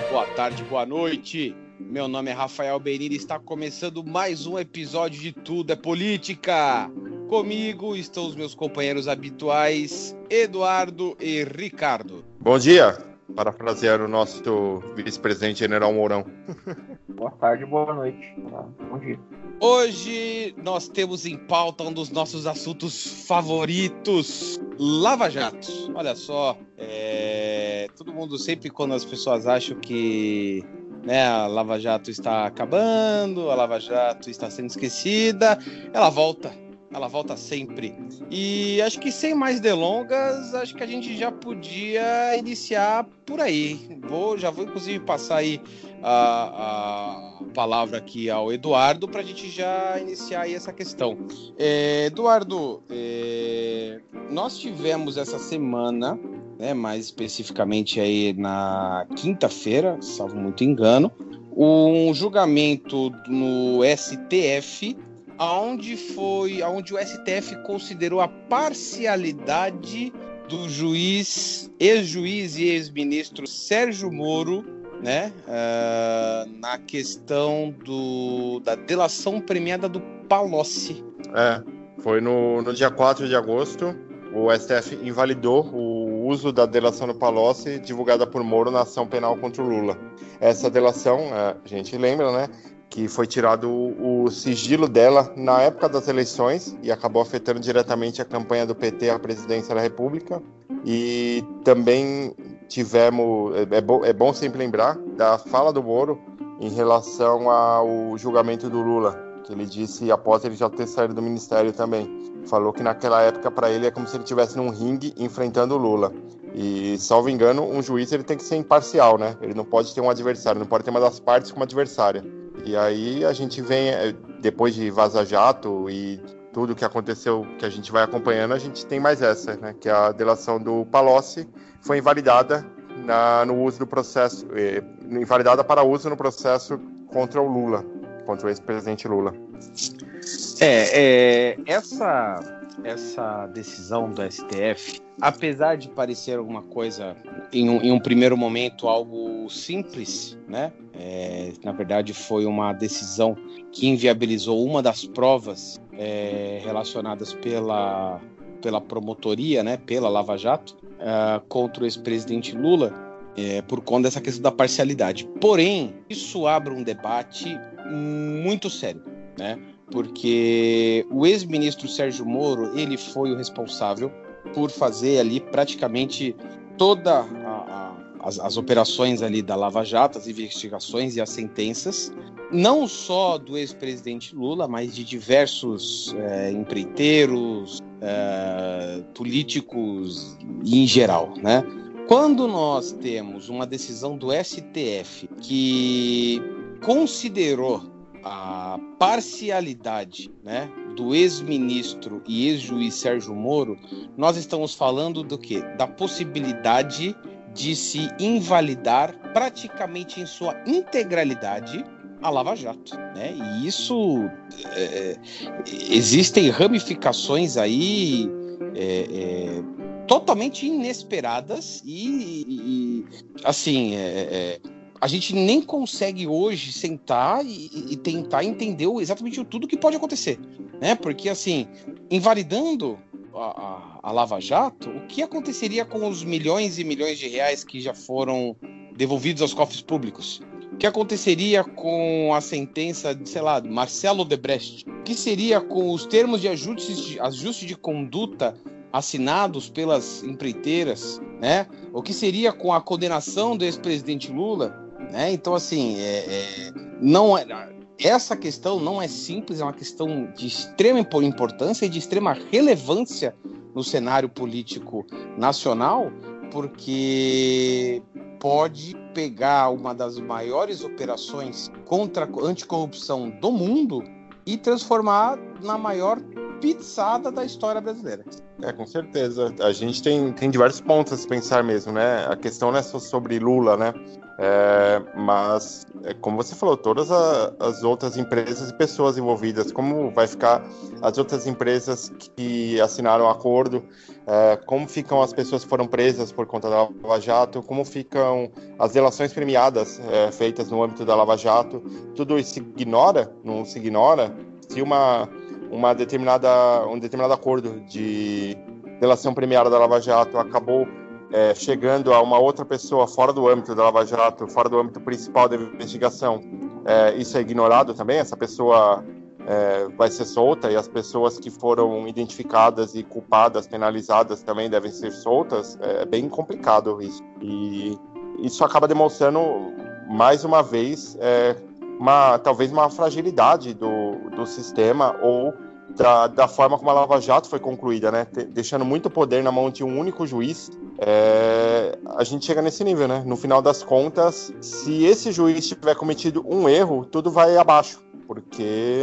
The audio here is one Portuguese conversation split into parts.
dia, boa tarde, boa noite. Meu nome é Rafael Benini e está começando mais um episódio de Tudo é Política. Comigo estão os meus companheiros habituais, Eduardo e Ricardo. Bom dia, parafrasear o nosso vice-presidente General Mourão. Boa tarde, boa noite. Bom dia. Hoje nós temos em pauta um dos nossos assuntos favoritos, Lava Jato. Olha só, é... todo mundo sempre quando as pessoas acham que né, a Lava Jato está acabando, a Lava Jato está sendo esquecida, ela volta ela volta sempre. E acho que sem mais delongas, acho que a gente já podia iniciar por aí. Vou, já vou inclusive passar aí a, a palavra aqui ao Eduardo para a gente já iniciar aí essa questão. É, Eduardo, é, nós tivemos essa semana, né, mais especificamente aí na quinta-feira, salvo muito engano, um julgamento no STF aonde foi, aonde o STF considerou a parcialidade do juiz, ex-juiz e ex-ministro Sérgio Moro, né, uh, na questão do, da delação premiada do Palocci. É, foi no, no dia 4 de agosto, o STF invalidou o uso da delação do Palocci divulgada por Moro na ação penal contra o Lula. Essa delação, é, a gente lembra, né, que foi tirado o, sigilo dela na época das eleições e acabou afetando diretamente a campanha do PT à presidência da República. E também tivemos, é, é, bom, é bom sempre lembrar da fala do Moro em relação ao julgamento do Lula, que ele disse após ele já ter saído do ministério também. Falou que naquela época para ele é como se ele estivesse num ringue enfrentando o Lula. E, salvo engano, um juiz ele tem que ser imparcial, né? Ele não pode ter um adversário, não pode ter uma das partes como adversária. E aí a gente vem, é, depois de Vaza Jato e tudo que aconteceu, que a gente vai acompanhando, a gente tem mais essa, né? Que a delação do Palocci foi invalidada na, no uso do processo, eh, invalidada para uso no processo contra o Lula, contra o ex-presidente Lula. É, é, essa essa decisão do STF, apesar de parecer alguma coisa, em um, em um primeiro momento, algo simples, né? É, na verdade, foi uma decisão que inviabilizou uma das provas é, relacionadas pela, pela promotoria, né? Pela Lava Jato, é, contra o ex-presidente Lula, é, por conta dessa questão da parcialidade. Porém, isso abre um debate muito sério, né? porque o ex-ministro Sérgio Moro ele foi o responsável por fazer ali praticamente toda a, a, as, as, operações ali da Lava Jato, as investigações e as sentenças, não só do ex-presidente Lula, mas de diversos é, empreiteiros, é, políticos em geral, né? Quando nós temos uma decisão do STF que considerou a parcialidade né, do ex-ministro e ex-juiz Sérgio Moro, nós estamos falando do que? Da possibilidade de se invalidar praticamente em sua integralidade a Lava Jato, né? E isso é, existem ramificações aí é, é, totalmente inesperadas e, e assim é, é, a gente nem consegue hoje sentar e, e tentar entender exatamente tudo que pode acontecer, né? Porque assim, invalidando a, a, a, Lava Jato, o que aconteceria com os milhões e milhões de reais que já foram devolvidos aos cofres públicos? O que aconteceria com a sentença de, sei lá, Marcelo Debrecht? O que seria com os termos de ajuste de, ajuste de conduta assinados pelas empreiteiras, né? O que seria com a condenação do ex-presidente Lula? Né? Então, assim, é, é, não é, essa questão não é simples, é uma questão de extrema importância e de extrema relevância no cenário político nacional, porque pode pegar uma das maiores operações contra a anticorrupção do mundo e transformar na maior pizzada da história brasileira. É, com certeza. A gente tem, tem diversos pontos a se pensar mesmo, né? A questão não é só sobre Lula, né? É, mas, é, como você falou, todas a, as outras empresas e pessoas envolvidas, como vai ficar as outras empresas que assinaram o acordo, é, como ficam as pessoas que foram presas por conta da Lava Jato, como ficam as relações premiadas é, feitas no âmbito da Lava Jato, tudo isso se ignora, não se ignora, se uma, uma determinada, um determinado acordo de relação premiada da Lava Jato acabou é, chegando a uma outra pessoa fora do âmbito da Lava Jato, fora do âmbito principal da investigação, é, isso é ignorado também? Essa pessoa é, vai ser solta e as pessoas que foram identificadas e culpadas, penalizadas também devem ser soltas? É bem complicado isso. E isso acaba demonstrando, mais uma vez, é, uma, talvez uma fragilidade do, do sistema ou da, da, forma como a Lava Jato foi concluída, né? Deixando muito poder na mão de um único juiz, é, a gente chega nesse nível, né? No final das contas, se esse juiz tiver cometido um erro, tudo vai abaixo, porque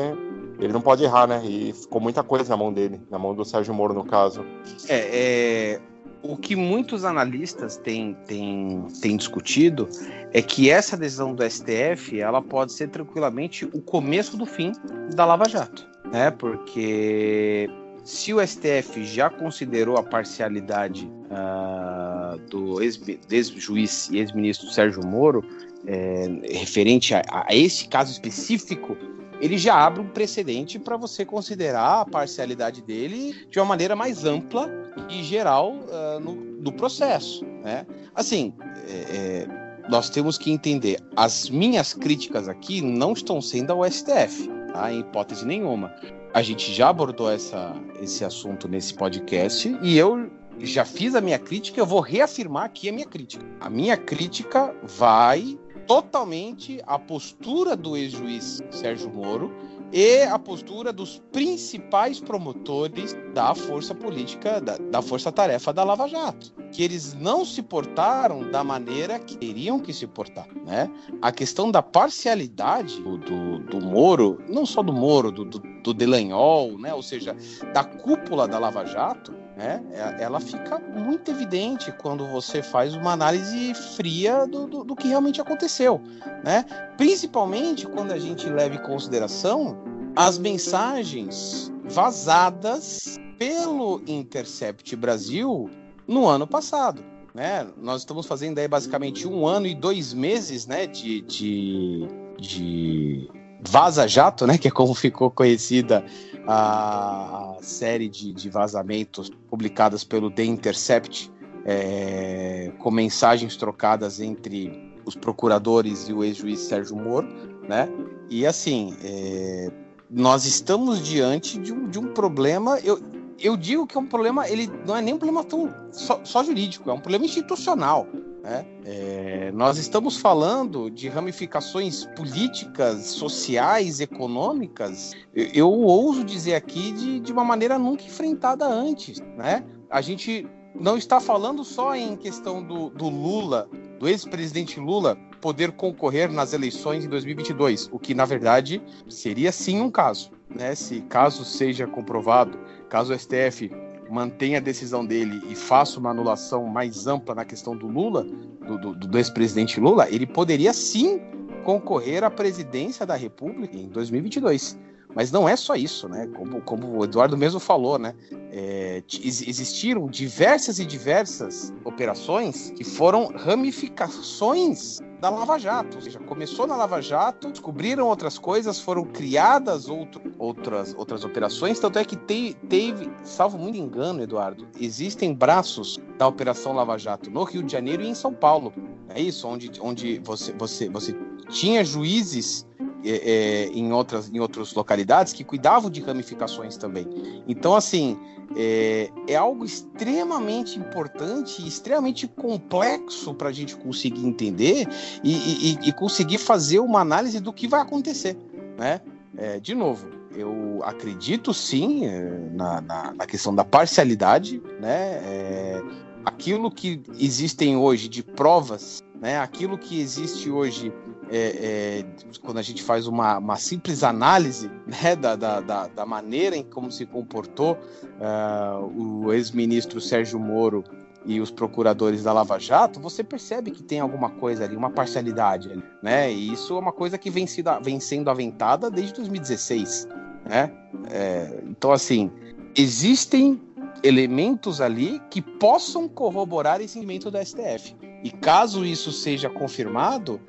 ele não pode errar, né? E ficou muita coisa na mão dele, na mão do Sérgio Moro, no caso. É, é o que muitos analistas têm, têm, têm discutido é que essa decisão do STF ela pode ser tranquilamente o começo do fim da Lava Jato né? Porque se o STF já considerou a parcialidade uh, do ex-juiz e ex-ministro Sérgio Moro é, referente a, a, esse caso específico, ele já abre um precedente para você considerar a parcialidade dele de uma maneira mais ampla e geral uh, no, no, processo. Né? Assim, é, é, nós temos que entender, as minhas críticas aqui não estão sendo ao STF tá? Em hipótese nenhuma. A gente já abordou essa, esse assunto nesse podcast e eu já fiz a minha crítica, eu vou reafirmar aqui a minha crítica. A minha crítica vai totalmente à postura do ex-juiz Sérgio Moro e a postura dos principais promotores da força política, da, da força-tarefa da Lava Jato, que eles não se portaram da maneira que teriam que se portar, né? A questão da parcialidade do, do, do Moro, não só do Moro, do, do, do Delanhol, né? Ou seja, da cúpula da Lava Jato, né? É, ela fica muito evidente quando você faz uma análise fria do, do, do que realmente aconteceu, né? Principalmente quando a gente leva em consideração as mensagens vazadas pelo Intercept Brasil no ano passado. Né? Nós estamos fazendo aí basicamente um ano e dois meses né, de, de, de Vaza Jato, né, que é como ficou conhecida a série de, de vazamentos publicadas pelo The Intercept, é, com mensagens trocadas entre os procuradores e o ex-juiz Sérgio Moro, né? E assim, é, nós estamos diante de um, de um problema. Eu, eu digo que é um problema, ele não é nem um problema tão só, só jurídico, é um problema institucional. Né? É, nós estamos falando de ramificações políticas, sociais, econômicas. Eu, eu ouso dizer aqui de, de uma maneira nunca enfrentada antes. Né? A gente não está falando só em questão do, do Lula, do ex-presidente Lula, poder concorrer nas eleições em 2022, o que na verdade seria sim um caso, né? Se caso seja comprovado, caso o STF mantenha a decisão dele e faça uma anulação mais ampla na questão do Lula, do, do, do ex-presidente Lula, ele poderia sim concorrer à presidência da República em 2022. Mas não é só isso, né? Como, como o Eduardo mesmo falou, né? É, existiram diversas e diversas operações que foram ramificações da Lava Jato. Ou seja, começou na Lava Jato, descobriram outras coisas, foram criadas outro, outras, outras operações. Tanto é que te, teve, salvo muito engano, Eduardo, existem braços da Operação Lava Jato no Rio de Janeiro e em São Paulo. É isso, onde, onde você, você, você tinha juízes é, é, em, outras, em outras localidades que cuidavam de ramificações também. Então, assim, é, é algo extremamente importante extremamente complexo para a gente conseguir entender e, e, e, conseguir fazer uma análise do que vai acontecer. Né? É, de novo, eu acredito sim é, na, na, na questão da parcialidade, né? Aquilo que existem hoje de provas né? Aquilo que existe hoje, é, é, quando a gente faz uma, uma simples análise né, da, da, da, da, maneira em como se comportou uh, o ex-ministro Sérgio Moro e os procuradores da Lava Jato, você percebe que tem alguma coisa ali, uma parcialidade ali, né? E isso é uma coisa que vem, sido, vem sendo aventada desde 2016, né? É, então, assim, existem elementos ali que possam corroborar esse elemento do STF. E caso isso seja confirmado,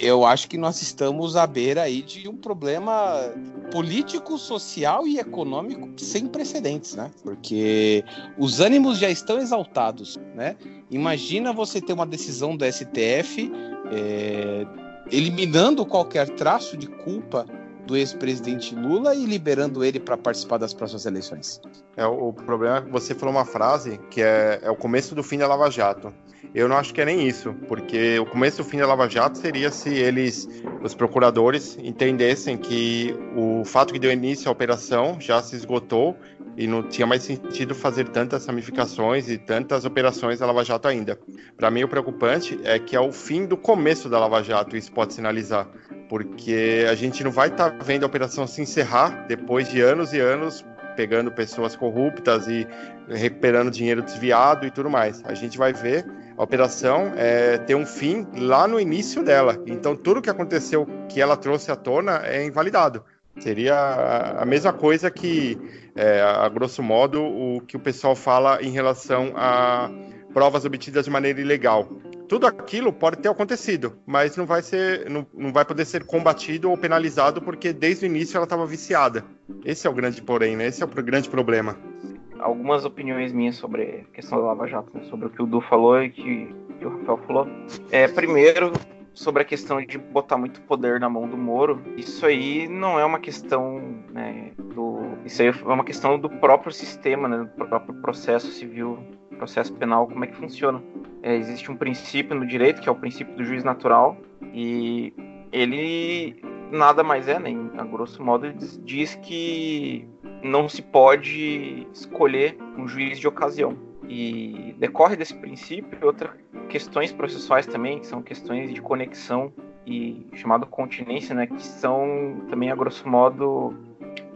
eu acho que nós estamos à beira aí de um problema político, social e econômico sem precedentes, né? Porque os ânimos já estão exaltados, né? Imagina você ter uma decisão do STF é, eliminando qualquer traço de culpa do ex-presidente Lula e liberando ele para participar das próximas eleições. É, o problema é que você falou uma frase que é, é o começo do fim da Lava Jato. Eu não acho que é nem isso, porque o começo do fim da Lava Jato seria se eles, os procuradores, entendessem que o fato que deu início à operação já se esgotou e não tinha mais sentido fazer tantas ramificações e tantas operações da Lava Jato ainda. Para mim, o preocupante é que é o fim do começo da Lava Jato, isso pode sinalizar, porque a gente não vai estar tá vendo a operação se encerrar depois de anos e anos pegando pessoas corruptas e recuperando dinheiro desviado e tudo mais. A gente vai ver a operação é, ter um fim lá no início dela. Então, tudo que aconteceu que ela trouxe à tona é invalidado. Seria a mesma coisa que, é, a grosso modo, o que o pessoal fala em relação a provas obtidas de maneira ilegal. Tudo aquilo pode ter acontecido, mas não vai ser, não, não vai poder ser combatido ou penalizado porque desde o início ela estava viciada. Esse é o grande porém, né? Esse é o grande problema. Algumas opiniões minhas sobre a questão da Lava Jato, né? sobre o que o Du falou e que, que o Rafael falou. É, primeiro, sobre a questão de botar muito poder na mão do Moro, isso aí não é uma questão né, do. Isso aí é uma questão do próprio sistema, né, do próprio processo civil, processo penal, como é que funciona. É, existe um princípio no direito, que é o princípio do juiz natural, e ele nada mais é, nem né, a grosso modo, ele diz que não se pode escolher um juiz de ocasião. E decorre desse princípio outras questões processuais também, que são questões de conexão e chamado continência, né, que são também a grosso modo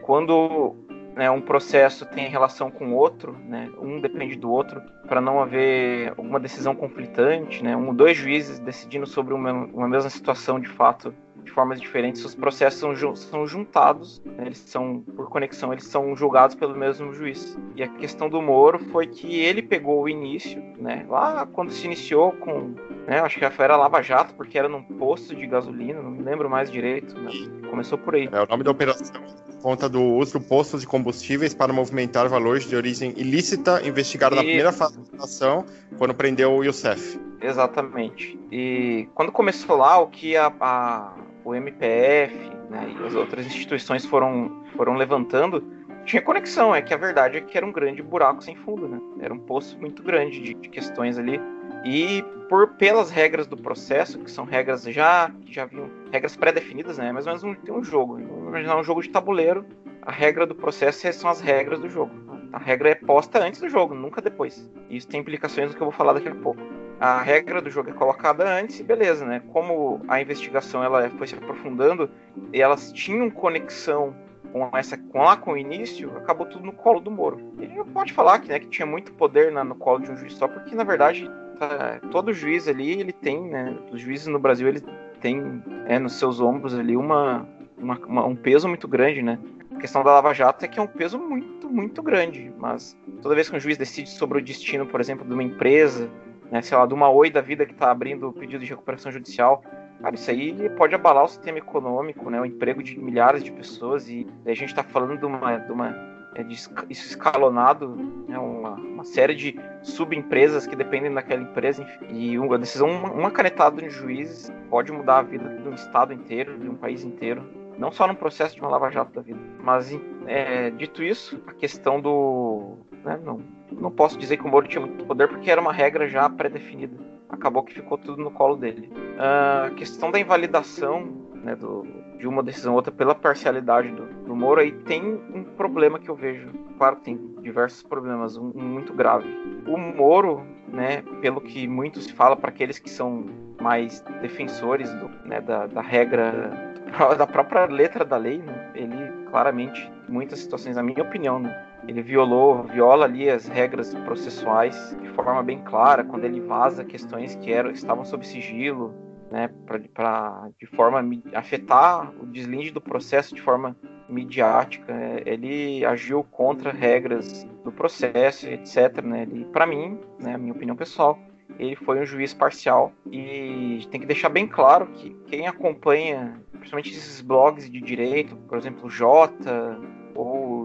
quando né, um processo tem relação com o outro, né, um depende do outro, para não haver alguma decisão conflitante, né, um dois juízes decidindo sobre uma, uma mesma situação de fato de formas diferentes, os processos são, são juntados, né, eles são, por conexão, eles são julgados pelo mesmo juiz. E a questão do Moro foi que ele pegou o início, né, lá quando se iniciou com, né, acho que era Lava Jato, porque era num posto de gasolina, não me lembro mais direito, né, começou por aí. É, o nome da operação conta do uso de postos de combustíveis para movimentar valores de origem ilícita, investigado e... na primeira fase da ação, quando prendeu o Youssef. Exatamente. E quando começou lá, o que a, a o MPF né, e as outras instituições foram, foram levantando, tinha conexão. É que a verdade é que era um grande buraco sem fundo, né? Era um poço muito grande de, de questões ali. E por pelas regras do processo, que são regras já que já haviam regras pré-definidas, né? Mais ou menos um, tem um jogo. Imaginar um jogo de tabuleiro. A regra do processo são as regras do jogo. A regra é posta antes do jogo, nunca depois. Isso tem implicações no que eu vou falar daqui a pouco a regra do jogo é colocada antes e beleza, né? Como a investigação ela foi se aprofundando e elas tinham conexão com essa com lá com o início, acabou tudo no colo do Moro. Ele pode falar que, né, que tinha muito poder na, no colo de um juiz só, porque na verdade tá, todo juiz ali ele tem, né? Os juízes no Brasil ele tem é, nos seus ombros ali uma, uma, uma, um peso muito grande, né? A questão da Lava Jato é que é um peso muito, muito grande, mas toda vez que um juiz decide sobre o destino, por exemplo, de uma empresa, né, sei lá, de uma Oi da vida que está abrindo o pedido de recuperação judicial. Cara, isso aí pode abalar o sistema econômico, né, o emprego de milhares de pessoas, e a gente está falando de uma, de uma é, de isso escalonado, né, uma, uma, série de subempresas que dependem daquela empresa, enfim, e uma decisão, uma, uma canetada de juízes pode mudar a vida de um estado inteiro, de um país inteiro, não só no processo de uma lava-jato da vida. Mas, é, dito isso, a questão do... Né, não, não posso dizer que o Moro tinha muito poder porque era uma regra já pré-definida. Acabou que ficou tudo no colo dele. Ah, a questão da invalidação né, do, de uma decisão ou outra pela parcialidade do, do Moro aí tem um problema que eu vejo. Claro, tem diversos problemas, um, um muito grave. O Moro, né, pelo que muito se fala para aqueles que são mais defensores do, né, da, da, regra da própria letra da lei, né, ele claramente, muitas situações, na minha opinião, né, ele violou, viola ali as regras processuais de forma bem clara, quando ele vaza questões que eram, estavam sob sigilo, né, para de forma afetar o deslinde do processo de forma midiática. Né, ele agiu contra regras do processo, etc. Né, para mim, né, minha opinião pessoal, ele foi um juiz parcial e tem que deixar bem claro que quem acompanha, principalmente esses blogs de direito, por exemplo, Jota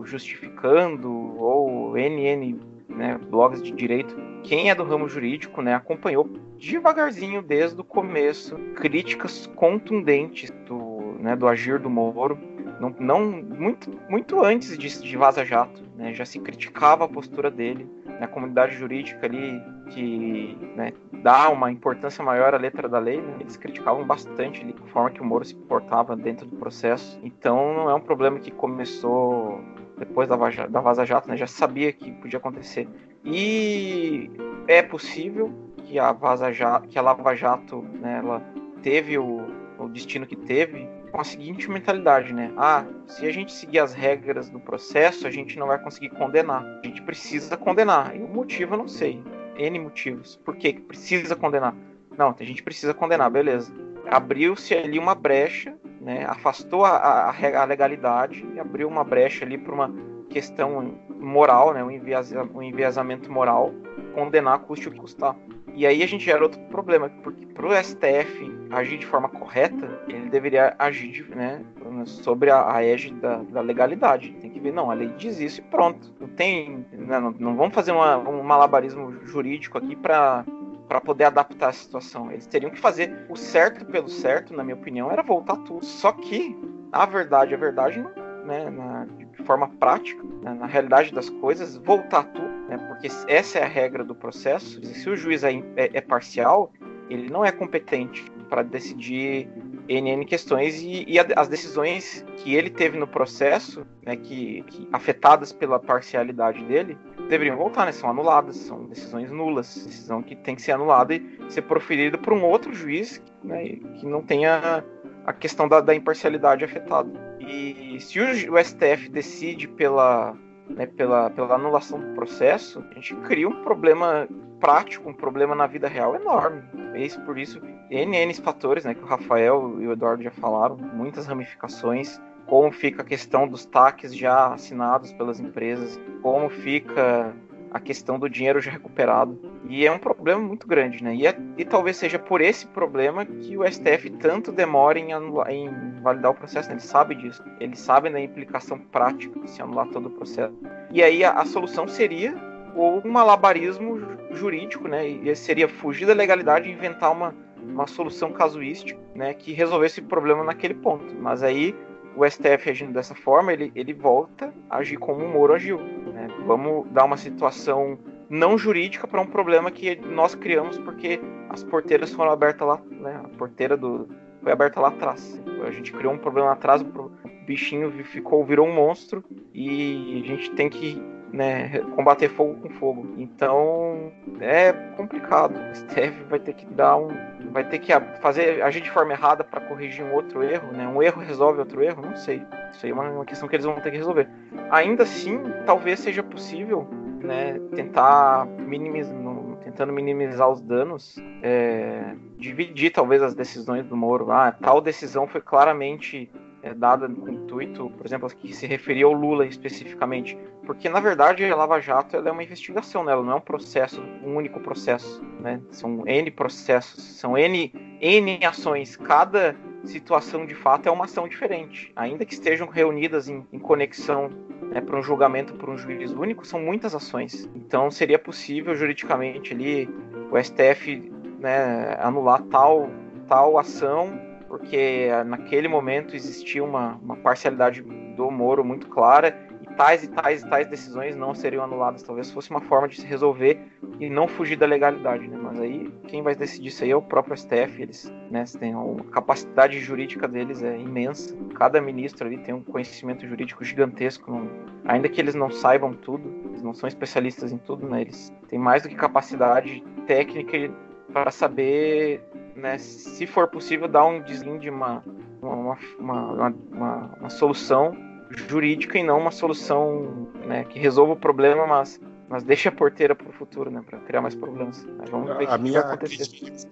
Justificando ou NN, né, blogs de direito, quem é do ramo jurídico, né, acompanhou devagarzinho desde o começo críticas contundentes do, né, do agir do Moro, não, não muito, muito antes de, de Vaza Jato, né, já se criticava a postura dele na comunidade jurídica ali que né, dá uma importância maior à letra da lei, né, eles criticavam bastante ali, a forma que o Moro se portava dentro do processo. Então não é um problema que começou depois da, da Vaza Jato, né, já sabia que podia acontecer. E é possível que a Vaza Jato, que a Lava Jato, né, ela teve o, o destino que teve com a seguinte mentalidade, né? Ah, se a gente seguir as regras do processo, a gente não vai conseguir condenar. A gente precisa condenar. E o motivo eu não sei. N motivos. Por que precisa condenar? Não, a gente precisa condenar, beleza. Abriu-se ali uma brecha, né? Afastou a, a, a legalidade e abriu uma brecha ali para uma questão moral, né? Um, enviesa, um enviesamento moral, condenar custe o que custar. E aí a gente gera outro problema, porque para o STF agir de forma correta, ele deveria agir né, sobre a, a égide da, da, legalidade. Tem que ver, não, a lei diz isso e pronto. Não tem. Né, não, não, vamos fazer uma, um malabarismo jurídico aqui para para poder adaptar a situação. Eles teriam que fazer o certo pelo certo, na minha opinião, era voltar tudo. Só que, a verdade, a verdade, né, na, de forma prática, né, na realidade das coisas, voltar tudo né? porque essa é a regra do processo. Se o juiz é, é, é parcial, ele não é competente para decidir NN questões e, e, as decisões que ele teve no processo, né, que, que, afetadas pela parcialidade dele, deveriam voltar, né, são anuladas, são decisões nulas, decisão que tem que ser anulada e ser proferida por um outro juiz né, que não tenha a questão da, da imparcialidade afetada. E se o, o STF decide pela né, pela, pela anulação do processo, a gente cria um problema prático, um problema na vida real enorme. Esse, por isso, N, N fatores, né, que o Rafael e o Eduardo já falaram, muitas ramificações, como fica a questão dos taques já assinados pelas empresas, como fica a questão do dinheiro já recuperado. E é um problema muito grande, né? E, é, e talvez seja por esse problema que o STF tanto demora em, anular, em validar o processo. Né? Ele sabe disso. Ele sabe da implicação prática de se anular todo o processo. E aí a, a solução seria ou um malabarismo jurídico, né? E seria fugir da legalidade e inventar uma, uma solução casuística, né? Que resolvesse o problema naquele ponto. Mas aí o STF agindo dessa forma, ele, ele volta a agir como o Moro agiu. Né? Vamos dar uma situação não jurídica para um problema que nós criamos porque as porteiras foram abertas lá, né? A porteira do foi aberta lá atrás. A gente criou um problema lá atrás, o bichinho ficou virou um monstro e a gente tem que né, combater fogo com fogo. Então é complicado. O STF vai ter que dar um, vai ter que fazer agir de forma errada para corrigir um outro erro, né? Um erro resolve outro erro, não sei. Isso aí é uma, uma questão que eles vão ter que resolver. Ainda assim, talvez seja possível, né, tentar minimizar, tentando minimizar os danos, é, dividir talvez as decisões do Moro. Ah, tal decisão foi claramente é, dada com intuito, por exemplo, que se referia ao Lula especificamente, porque na verdade a Lava Jato é uma investigação, né? ela não é um processo, um único processo, né? São N processos, são N, N ações, cada situação de fato é uma ação diferente, ainda que estejam reunidas em, em conexão né, para um julgamento por um juiz único, são muitas ações. Então seria possível juridicamente ali o STF né, anular tal tal ação porque naquele momento existia uma, uma parcialidade do Moro muito clara e tais e tais e tais decisões não seriam anuladas. Talvez fosse uma forma de se resolver e não fugir da legalidade, né? Mas aí quem vai decidir isso aí é o próprio STF. Eles, né, têm a capacidade jurídica deles é imensa. Cada ministro ali tem um conhecimento jurídico gigantesco, não, ainda que eles não saibam tudo eles não são especialistas em tudo, né? Eles têm mais do que capacidade técnica para saber, né, se for possível, dar um deslinde, uma, uma, uma, uma, uma solução jurídica e não uma solução né, que resolva o problema, mas, mas deixe a porteira para o futuro, né, para criar mais problemas. Mas vamos ver a que minha vai acontecer.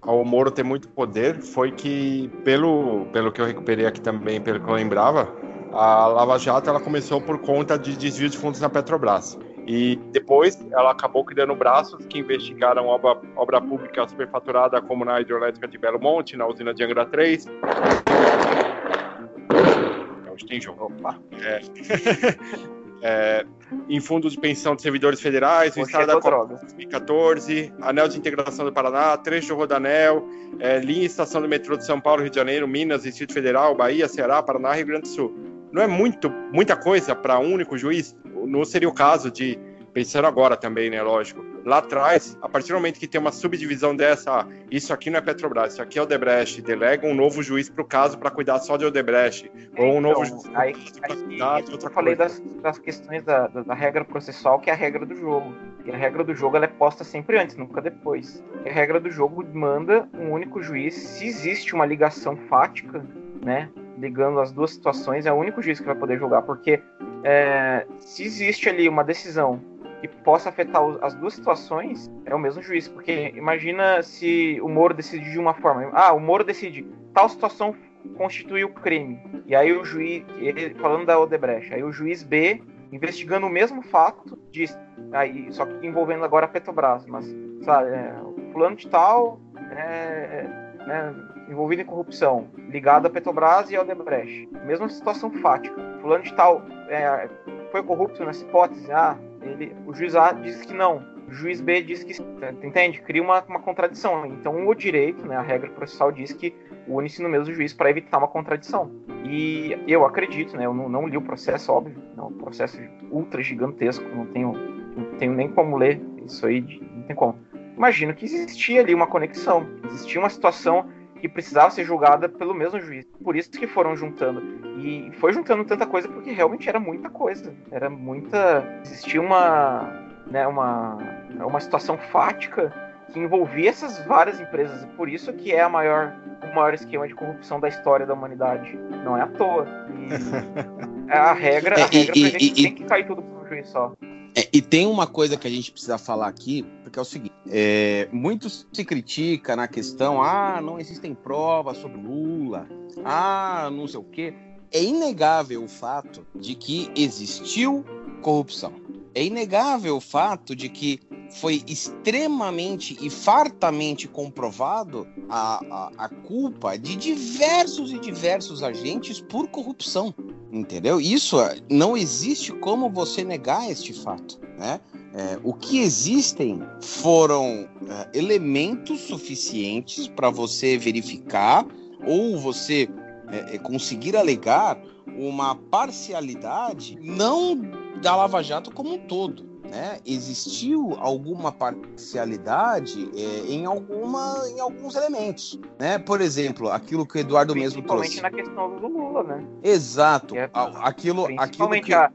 ao Moro ter muito poder foi que, pelo, pelo que eu recuperei aqui também, pelo que eu lembrava, a Lava Jato ela começou por conta de desvio de fundos na Petrobras. E depois ela acabou criando braços que investigaram obra, obra pública superfaturada, como na hidrelétrica de Belo Monte, na usina de Angra 3 hoje tem jogo. Opa. É. é, em fundos de pensão de servidores federais, o Estado da Copa 2014, Anel de Integração do Paraná, trecho do Rodanel, é, linha e estação do metrô de São Paulo, Rio de Janeiro, Minas, Distrito Federal, Bahia, Ceará, Paraná, Rio Grande do Sul. Não é muito, muita coisa para um único juiz? Não seria o caso de, pensando agora também, né, lógico, lá atrás, a partir do momento que tem uma subdivisão dessa, ah, isso aqui não é Petrobras, isso aqui é Odebrecht, delega um novo juiz para o caso para cuidar só de Odebrecht, é, ou um novo então, juiz aí, aí, eu falei das, das, questões da, da, da, regra processual, que é a regra do jogo. E a regra do jogo ela é posta sempre antes, nunca depois. E a regra do jogo manda um único juiz, se existe uma ligação fática, né, ligando as duas situações, é o único juiz que vai poder julgar, porque é, se existe ali uma decisão que possa afetar as duas situações, é o mesmo juiz. Porque imagina se o Moro decide de uma forma. Ah, o Moro decide tal situação constituiu crime. E aí o juiz, ele, falando da Odebrecht, aí o juiz B, investigando o mesmo fato, diz, aí, só que envolvendo agora a Petrobras, mas, sabe, é, fulano de tal, é, é, né, envolvido em corrupção, ligado a Petrobras e a Odebrecht. Mesma situação fática. Fulano de tal é, foi corrupto nessa hipótese, ah, ele, o juiz A diz que não, o juiz B diz que entende? Cria uma, uma contradição. Então o direito, né, a regra processal diz que une-se no mesmo juiz para evitar uma contradição. E eu acredito, né, eu não, não li o processo, óbvio, é um processo ultra gigantesco, não tenho, não tenho nem como ler isso aí, não tem como. Imagino que existia ali uma conexão, existia uma situação que precisava ser julgada pelo mesmo juiz. Por isso que foram juntando. E foi juntando tanta coisa porque realmente era muita coisa. Era muita. Existia uma. Né, uma, uma situação fática que envolvia essas várias empresas. E por isso que é a maior, o maior esquema de corrupção da história da humanidade. Não é à toa. E a regra, a é, regra e, e, tem que cair tudo pro juiz só. É, e tem uma coisa que a gente precisa falar aqui, porque é o seguinte: é, muito se critica na questão, ah, não existem provas sobre Lula, ah, não sei o quê. É inegável o fato de que existiu corrupção. É inegável o fato de que foi extremamente e fartamente comprovado a, a, a, culpa de diversos e diversos agentes por corrupção, entendeu? Isso é, não existe como você negar este fato, né? É, o que existem foram é, elementos suficientes para você verificar ou você é, é, conseguir alegar uma parcialidade não da Lava Jato como um todo, né, existiu alguma parcialidade é, em, alguma, em alguns elementos. Né? Por exemplo, aquilo que o Eduardo mesmo trouxe. Principalmente na questão do Lula, né? Exato. É, aquilo, aquilo que... A,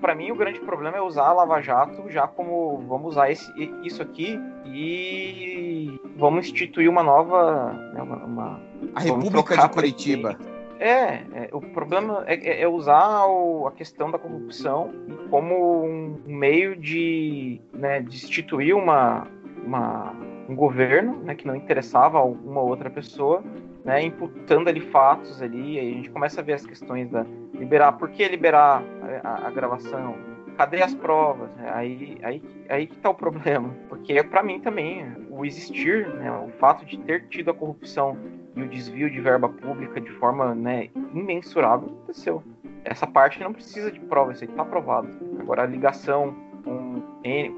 para mim, o grande problema é usar a Lava Jato já como vamos usar esse, isso aqui e vamos instituir uma nova. Né, uma, uma, a República de Curitiba. É, é, o problema é, é, é usar o, a questão da corrupção como um meio de, né, de instituir uma, uma, um governo né, que não interessava a uma outra pessoa, né, imputando ali fatos ali, aí a gente começa a ver as questões da liberar, por que liberar a, a, gravação? Cadê as provas? Aí, aí, aí que tá o problema. Porque para mim também, o existir, né, o fato de ter tido a corrupção e o desvio de verba pública de forma né, imensurável aconteceu. Essa parte não precisa de prova, isso aí está aprovado. Agora a ligação com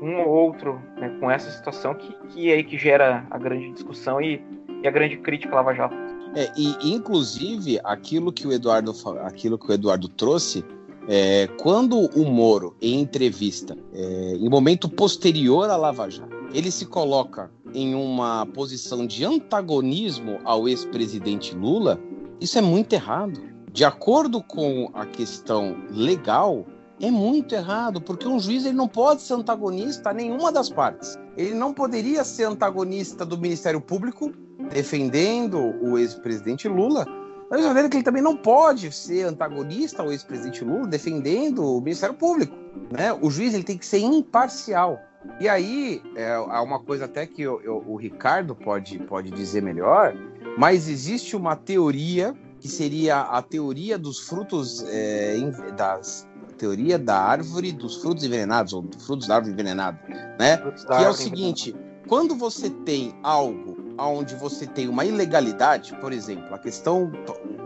um ou outro né, com essa situação que, que é aí que gera a grande discussão e, e a grande crítica Lava Jato. É, e inclusive aquilo que o Eduardo, aquilo que o Eduardo trouxe, é, quando o Moro, em entrevista, é, em momento posterior à Lava Jato, ele se coloca em uma posição de antagonismo ao ex-presidente Lula, isso é muito errado. De acordo com a questão legal, é muito errado, porque um juiz ele não pode ser antagonista a nenhuma das partes. Ele não poderia ser antagonista do Ministério Público, defendendo o ex-presidente Lula, da mesma que ele também não pode ser antagonista ao ex-presidente Lula, defendendo o Ministério Público. Né? O juiz ele tem que ser imparcial. E aí, é, há uma coisa até que eu, eu, o Ricardo pode, pode dizer melhor, mas existe uma teoria que seria a teoria dos frutos é, das teoria da árvore dos frutos envenenados ou dos frutos da árvore envenenada, né? Que é o seguinte: quando você tem algo onde você tem uma ilegalidade, por exemplo, a questão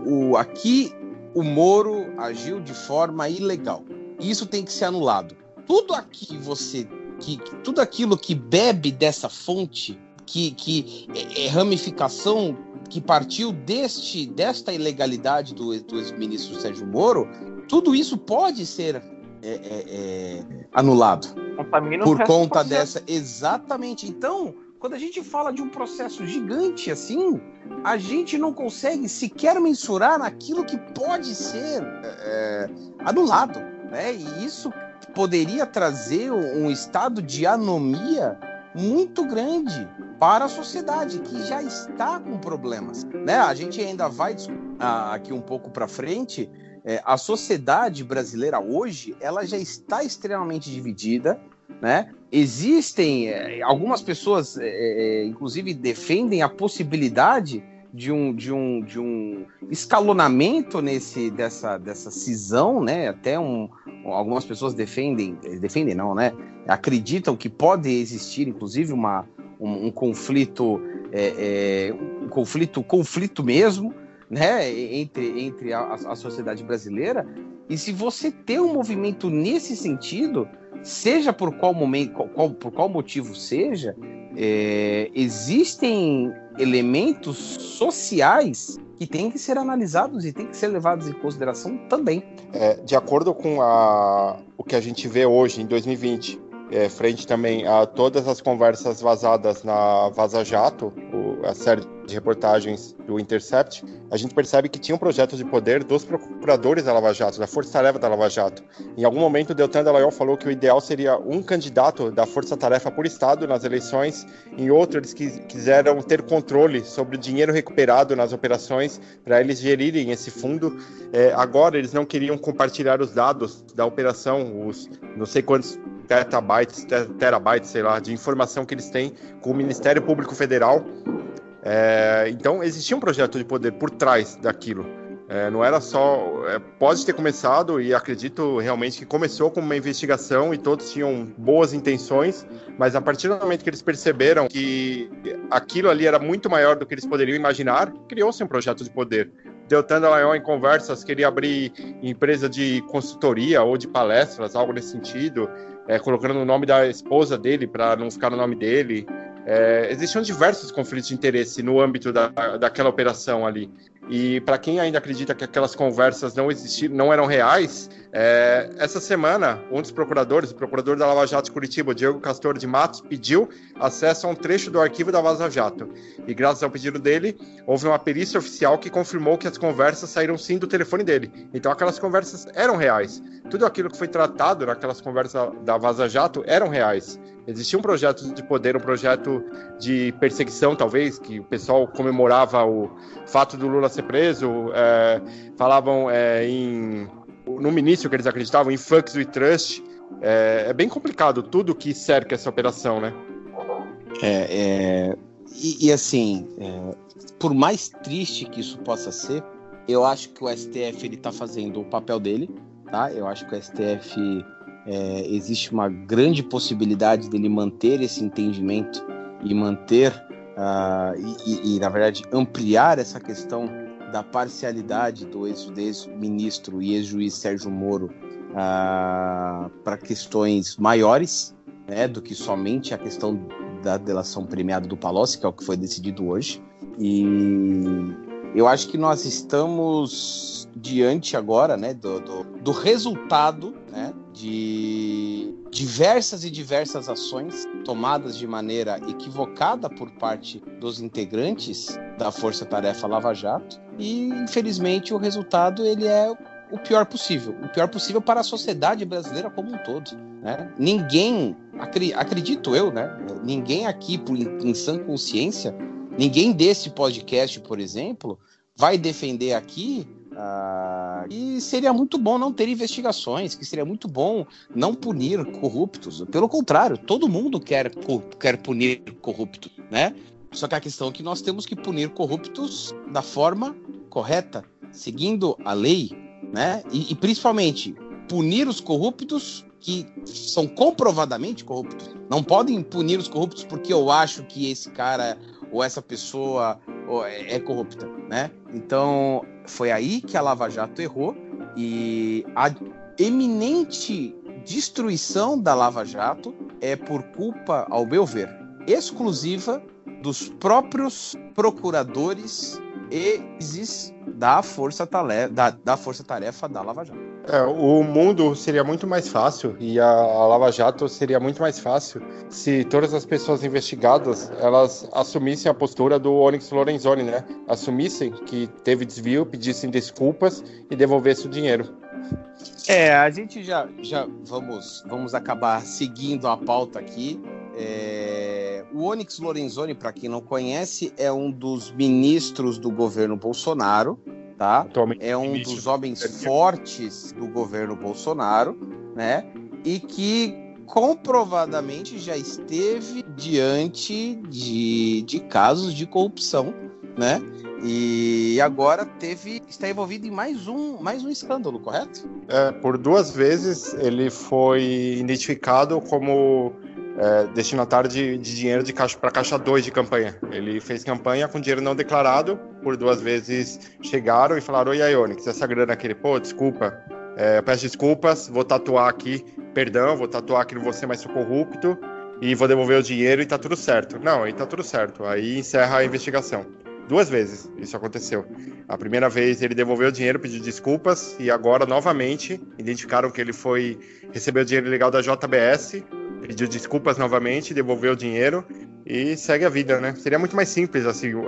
o aqui o Moro agiu de forma ilegal. Isso tem que ser anulado. Tudo aqui você que, que tudo aquilo que bebe dessa fonte, que, que é, é ramificação que partiu deste desta ilegalidade do, do ex-ministro Sérgio Moro, tudo isso pode ser é, é, é, anulado por conta dessa. Exatamente. Então, quando a gente fala de um processo gigante assim, a gente não consegue sequer mensurar naquilo que pode ser é, anulado. Né? E isso poderia trazer um estado de anomia muito grande para a sociedade que já está com problemas. Né? A gente ainda vai aqui um pouco para frente. É, a sociedade brasileira hoje ela já está extremamente dividida né? Existem é, algumas pessoas, é, é, inclusive, defendem a possibilidade de um, de um, de um escalonamento nesse dessa, dessa cisão, né? Até um, algumas pessoas defendem, defendem não, né? Acreditam que pode existir, inclusive, uma, um, um conflito, é, é, um conflito, conflito mesmo, né? Entre, entre a, a sociedade brasileira. E se você ter um movimento nesse sentido, seja por qual momento, qual, por qual motivo seja, é, existem elementos sociais que têm que ser analisados e têm que ser levados em consideração também. É, de acordo com a, o que a gente vê hoje, em 2020, é, frente também a todas as conversas vazadas na Vaza Jato, o, a série de reportagens do Intercept, a gente percebe que tinha um projeto de poder dos procuradores da Lava Jato, da Força Tarefa da Lava Jato. Em algum momento, Deltan Dallagnol falou que o ideal seria um candidato da Força Tarefa por Estado nas eleições, em outro, eles quiseram ter controle sobre o dinheiro recuperado nas operações para eles gerirem esse fundo. É, agora, eles não queriam compartilhar os dados da operação, os não sei quantos terabytes, terabytes, sei lá, de informação que eles têm com o Ministério Público Federal. É, então existia um projeto de poder por trás daquilo. É, não era só. É, pode ter começado, e acredito realmente que começou com uma investigação e todos tinham boas intenções, mas a partir do momento que eles perceberam que aquilo ali era muito maior do que eles poderiam imaginar, criou-se um projeto de poder. Deltan Dallagnol, em conversas, queria abrir empresa de consultoria ou de palestras, algo nesse sentido é, colocando o nome da esposa dele para não ficar no nome dele. É, existiam diversos conflitos de interesse no âmbito da, daquela operação ali. E para quem ainda acredita que aquelas conversas não existiram, não eram reais, é, essa semana um dos procuradores, o procurador da Lava Jato de Curitiba, Diego Castor de Matos, pediu acesso a um trecho do arquivo da Vaza Jato. E graças ao pedido dele, houve uma perícia oficial que confirmou que as conversas saíram sim do telefone dele. Então aquelas conversas eram reais. Tudo aquilo que foi tratado naquelas conversas da Vaza Jato eram reais. Existia um projeto de poder, um projeto de perseguição, talvez, que o pessoal comemorava o fato do Lula ser preso, é, falavam é, em, no início que eles acreditavam em Flux e Trust. É, é, bem complicado tudo que cerca essa operação, né? É, é e, e, assim, é, por mais triste que isso possa ser, eu acho que o STF ele está fazendo o papel dele, tá? Eu acho que o STF é, existe uma grande possibilidade dele manter esse entendimento e manter uh, e, e, na verdade ampliar essa questão da parcialidade do ex-ministro e ex-juiz Sérgio Moro uh, para questões maiores né, do que somente a questão da delação premiada do Palocci, que é o que foi decidido hoje. E eu acho que nós estamos diante agora né, do, do, do resultado de diversas e diversas ações tomadas de maneira equivocada por parte dos integrantes da Força Tarefa Lava Jato e infelizmente o resultado ele é o pior possível. O pior possível para a sociedade brasileira como um todo. Né? Ninguém, acredito eu, né? Ninguém aqui, por, em sã consciência, ninguém desse podcast, por exemplo, vai defender aqui ah, e seria muito bom não ter investigações, que seria muito bom não punir corruptos. Pelo contrário, todo mundo quer, quer punir corruptos, né? Só que a questão é que nós temos que punir corruptos da forma correta, seguindo a lei, né? E, e principalmente punir os corruptos que são comprovadamente corruptos. Não podem punir os corruptos porque eu acho que esse cara ou essa pessoa é, é corrupta, né? Então foi aí que a Lava Jato errou e a eminente destruição da Lava Jato é por culpa, ao meu ver, exclusiva dos próprios procuradores e da força, da, da força tarefa da Lava Jato. É, o mundo seria muito mais fácil e a, a, Lava Jato seria muito mais fácil se todas as pessoas investigadas elas assumissem a postura do Onyx Lorenzoni, né? Assumissem que teve desvio, pedissem desculpas e devolvessem o dinheiro. É, a gente já, já vamos, vamos acabar seguindo a pauta aqui. É, o Onyx Lorenzoni, para quem não conhece, é um dos ministros do governo Bolsonaro, tá? É um dos homens fortes do governo Bolsonaro, né? E que comprovadamente já esteve diante de, de casos de corrupção, né? E agora teve está envolvido em mais um mais um escândalo, correto? É, por duas vezes ele foi identificado como é, destinatário de, de, dinheiro de caixa para caixa 2 de campanha. Ele fez campanha com dinheiro não declarado, por duas vezes chegaram e falaram: Oi, Ionix, essa grana aqui, pô, desculpa, é, eu peço desculpas, vou tatuar aqui, perdão, vou tatuar aqui no você, mas sou corrupto, e vou devolver o dinheiro e tá tudo certo. Não, aí tá tudo certo. Aí encerra a investigação. Duas vezes isso aconteceu. A primeira vez ele devolveu o dinheiro, pediu desculpas, e agora novamente identificaram que ele foi recebeu o dinheiro legal da JBS pediu desculpas novamente, devolveu o dinheiro e segue a vida, né? Seria muito mais simples assim o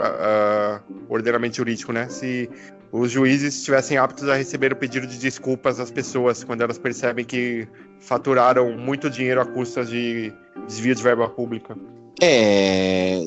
ordenamento jurídico, né? Se os juízes estivessem aptos a receber o pedido de desculpas das pessoas quando elas percebem que faturaram muito dinheiro a custas de desvio de verba pública. É,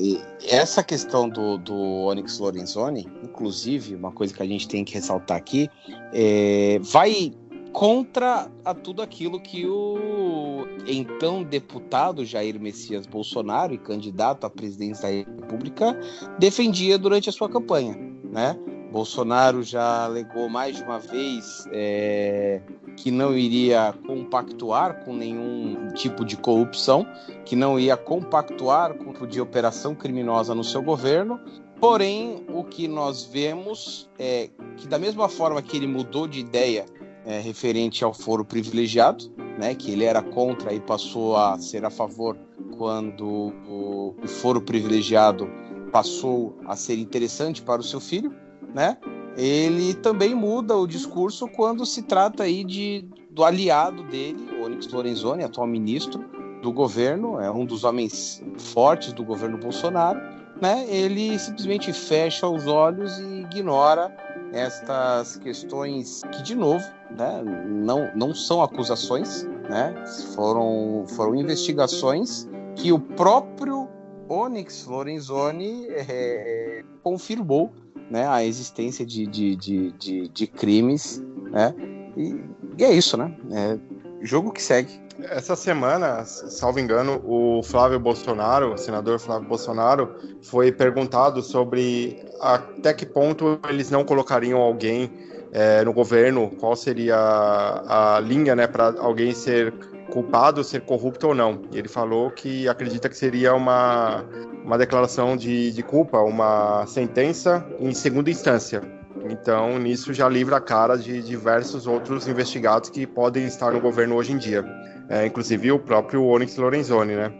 essa questão do, do Onyx Lorenzoni, inclusive, uma coisa que a gente tem que ressaltar aqui, é, vai contra a tudo aquilo que o então deputado Jair Messias Bolsonaro e candidato à presidência da República defendia durante a sua campanha, né? Bolsonaro já alegou mais de uma vez é, que não iria compactuar com nenhum tipo de corrupção, que não ia compactuar com tipo de operação criminosa no seu governo. Porém, o que nós vemos é que, da mesma forma que ele mudou de ideia é, referente ao foro privilegiado, né, que ele era contra e passou a ser a favor quando o, o foro privilegiado passou a ser interessante para o seu filho, né? Ele também muda o discurso quando se trata aí de, do aliado dele, Onyx Lorenzoni, atual ministro do governo, é um dos homens fortes do governo Bolsonaro, né? Ele simplesmente fecha os olhos e ignora estas questões que, de novo, né, não, não são acusações, né, foram, foram investigações que o próprio Onyx Lorenzoni é, confirmou né, a existência de, de, de, de, de crimes. Né, e, e, é isso, né? É, jogo que segue. Essa semana, salvo engano, o Flávio Bolsonaro, o senador Flávio Bolsonaro, foi perguntado sobre até que ponto eles não colocariam alguém é, no governo, qual seria a, a linha né, para alguém ser culpado, ser corrupto ou não. E ele falou que acredita que seria uma, uma declaração de, de culpa, uma sentença em segunda instância. Então, nisso já livra a cara de diversos outros investigados que podem estar no governo hoje em dia é, inclusive o próprio Onyx Lorenzoni, né?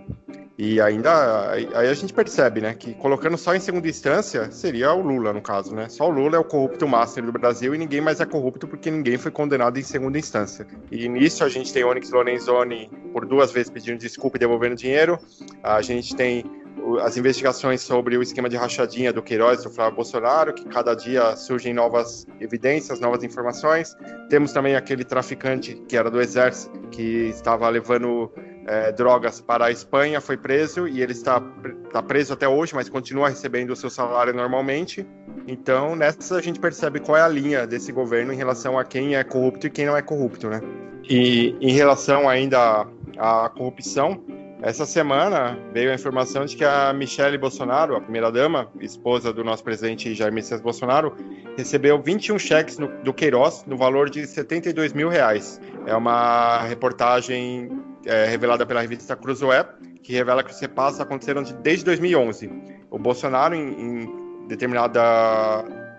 E ainda aí a gente percebe, né, que colocando só em segunda instância seria o Lula no caso, né? Só o Lula é o corrupto master do Brasil e ninguém mais é corrupto porque ninguém foi condenado em segunda instância. E nisso a gente tem Onyx Lorenzoni por duas vezes pedindo desculpa e devolvendo dinheiro. A gente tem as investigações sobre o esquema de rachadinha do Queiroz do Flávio Bolsonaro, que cada dia surgem novas evidências, novas informações. Temos também aquele traficante que era do Exército, que estava levando é, drogas para a Espanha, foi preso e ele está, está preso até hoje, mas continua recebendo o seu salário normalmente. Então, nessa a gente percebe qual é a linha desse governo em relação a quem é corrupto e quem não é corrupto, né? E em relação ainda à, à corrupção, essa semana veio a informação de que a Michelle Bolsonaro, a primeira-dama, esposa do nosso presidente Jair Messias Bolsonaro, recebeu 21 cheques no, do Queiroz no valor de 72 mil reais. É uma reportagem é, revelada pela revista Cruzoé, que revela que os repassos aconteceram desde 2011. O Bolsonaro, em, em determinada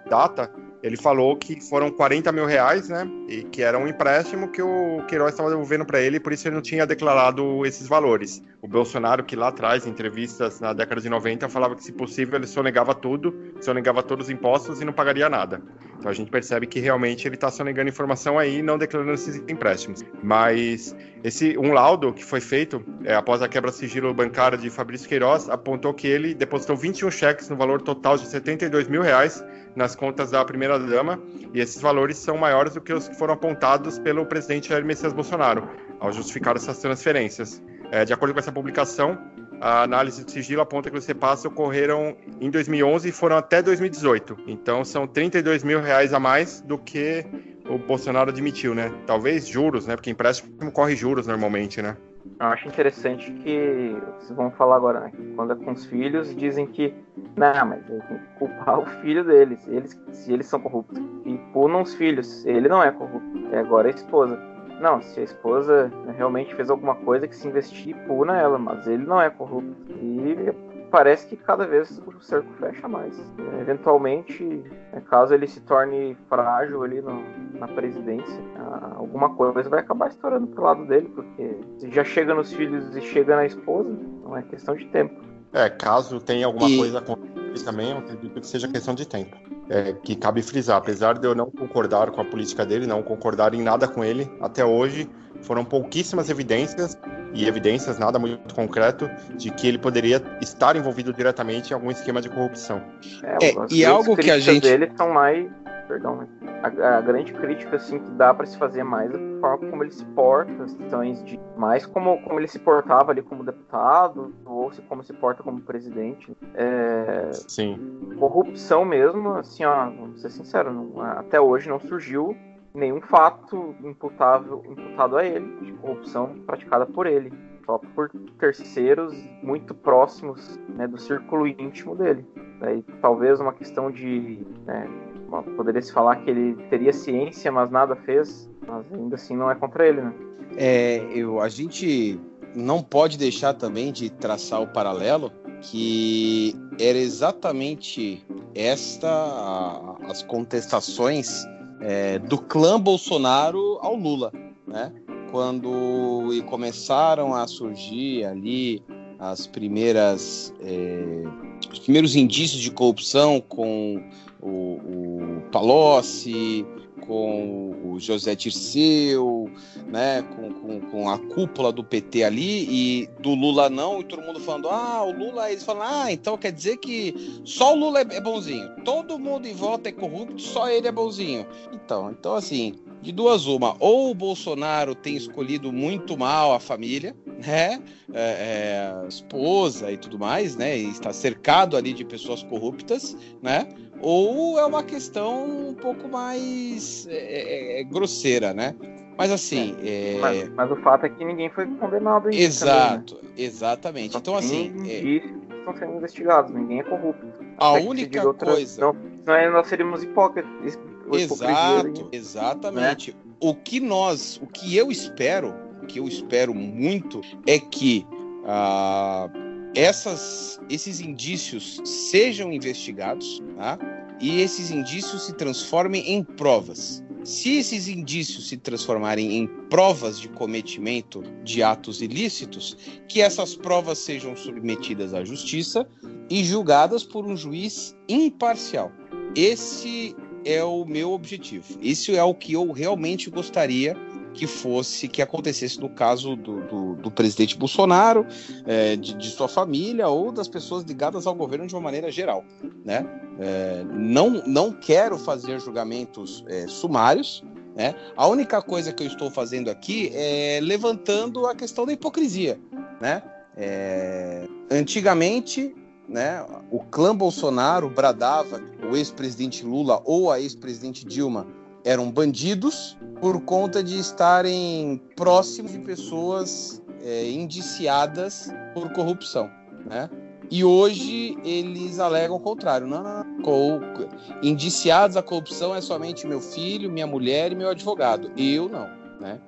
data, ele falou que foram 40 mil reais, né? E que era um empréstimo que o Queiroz estava devolvendo para ele, por isso ele não tinha declarado esses valores. O Bolsonaro, que lá atrás, em entrevistas na década de 90, falava que, se possível, ele sonegava tudo, sonegava todos os impostos e não pagaria nada. Então a gente percebe que realmente ele está sonegando informação aí e não declarando esses empréstimos. Mas esse um laudo que foi feito é, após a quebra sigilo bancário de Fabrício Queiroz apontou que ele depositou 21 cheques no valor total de 72 mil reais nas contas da primeira-dama, e esses valores são maiores do que os que foram apontados pelo presidente Jair Messias Bolsonaro, ao justificar essas transferências. É, de acordo com essa publicação, a análise de sigilo aponta que os repasses ocorreram em 2011 e foram até 2018. Então, são 32 mil reais a mais do que o Bolsonaro admitiu, né? Talvez juros, né? Porque empréstimo corre juros normalmente, né? Eu acho interessante que vocês vão falar agora, né? Quando é com os filhos, dizem que não, mas tem que culpar o filho deles, eles, se eles são corruptos. E punam os filhos, ele não é corrupto, é agora a esposa. Não, se a esposa realmente fez alguma coisa que se investir, puna ela, mas ele não é corrupto. E parece que cada vez o cerco fecha mais. Eventualmente, né, caso ele se torne frágil ali no, na presidência, alguma coisa vai acabar estourando pro lado dele, porque se já chega nos filhos e chega na esposa, não é questão de tempo. É, caso tenha alguma e... coisa com ele também, eu acredito que seja questão de tempo. É, que cabe frisar, apesar de eu não concordar com a política dele, não concordar em nada com ele, até hoje foram pouquíssimas evidências e evidências nada muito concreto de que ele poderia estar envolvido diretamente em algum esquema de corrupção. É, é e algo que a gente dele são mais, perdão, a, a, grande crítica assim que dá para se fazer mais é a forma como ele se porta, as questões de mais como como ele se portava ali como deputado ou se, como se porta como presidente. É, Sim. Corrupção mesmo, assim, ó, vamos ser sincero, não, até hoje não surgiu nenhum fato imputável, imputado a ele, de corrupção praticada por ele, só por terceiros muito próximos né, do círculo íntimo dele. Daí, talvez uma questão de. Né, poderia se falar que ele teria ciência, mas nada fez, mas ainda assim não é contra ele, né? É, eu, a gente não pode deixar também de traçar o paralelo que era exatamente esta as contestações é, do clã Bolsonaro ao Lula, né? Quando começaram a surgir ali as primeiras é, os primeiros indícios de corrupção com o, o Palocci, com o José Dirceu, né, com, com, com, a cúpula do PT ali e do Lula não, e todo mundo falando, ah, o Lula, eles falam, ah, então quer dizer que só o Lula é, é bonzinho, todo mundo em volta é corrupto, só ele é bonzinho. Então, então assim, de duas uma, ou o Bolsonaro tem escolhido muito mal a família, né, é, é, esposa e tudo mais, né, e está cercado ali de pessoas corruptas, né, ou é uma questão um pouco mais é, é, é grosseira, né? Mas assim. É. é... Mas, mas, o fato é que ninguém foi condenado. Exato, também, né? exatamente. Só então, assim. estão sendo investigados, ninguém é corrupto. A única outra... coisa. Não, senão nós seríamos hipócritas. Exato, exatamente. Né? O que nós, o que eu espero, o que eu espero muito é que. Uh, essas, esses indícios sejam investigados tá? e esses indícios se transformem em provas. Se esses indícios se transformarem em provas de cometimento de atos ilícitos, que essas provas sejam submetidas à justiça e julgadas por um juiz imparcial. Esse é o meu objetivo. Isso é o que eu realmente gostaria que fosse que acontecesse no caso do, do, do presidente Bolsonaro, é, de, de, sua família ou das pessoas ligadas ao governo de uma maneira geral, né? É, não, não quero fazer julgamentos é, sumários, né? A única coisa que eu estou fazendo aqui é levantando a questão da hipocrisia, né? É, antigamente, né, o clã Bolsonaro bradava o ex-presidente Lula ou a ex-presidente Dilma eram bandidos por conta de estarem próximos de pessoas é, indiciadas por corrupção, né? E hoje eles alegam o contrário. Não, não, não. Indiciados à corrupção é somente meu filho, minha mulher e meu advogado. Eu não. Né?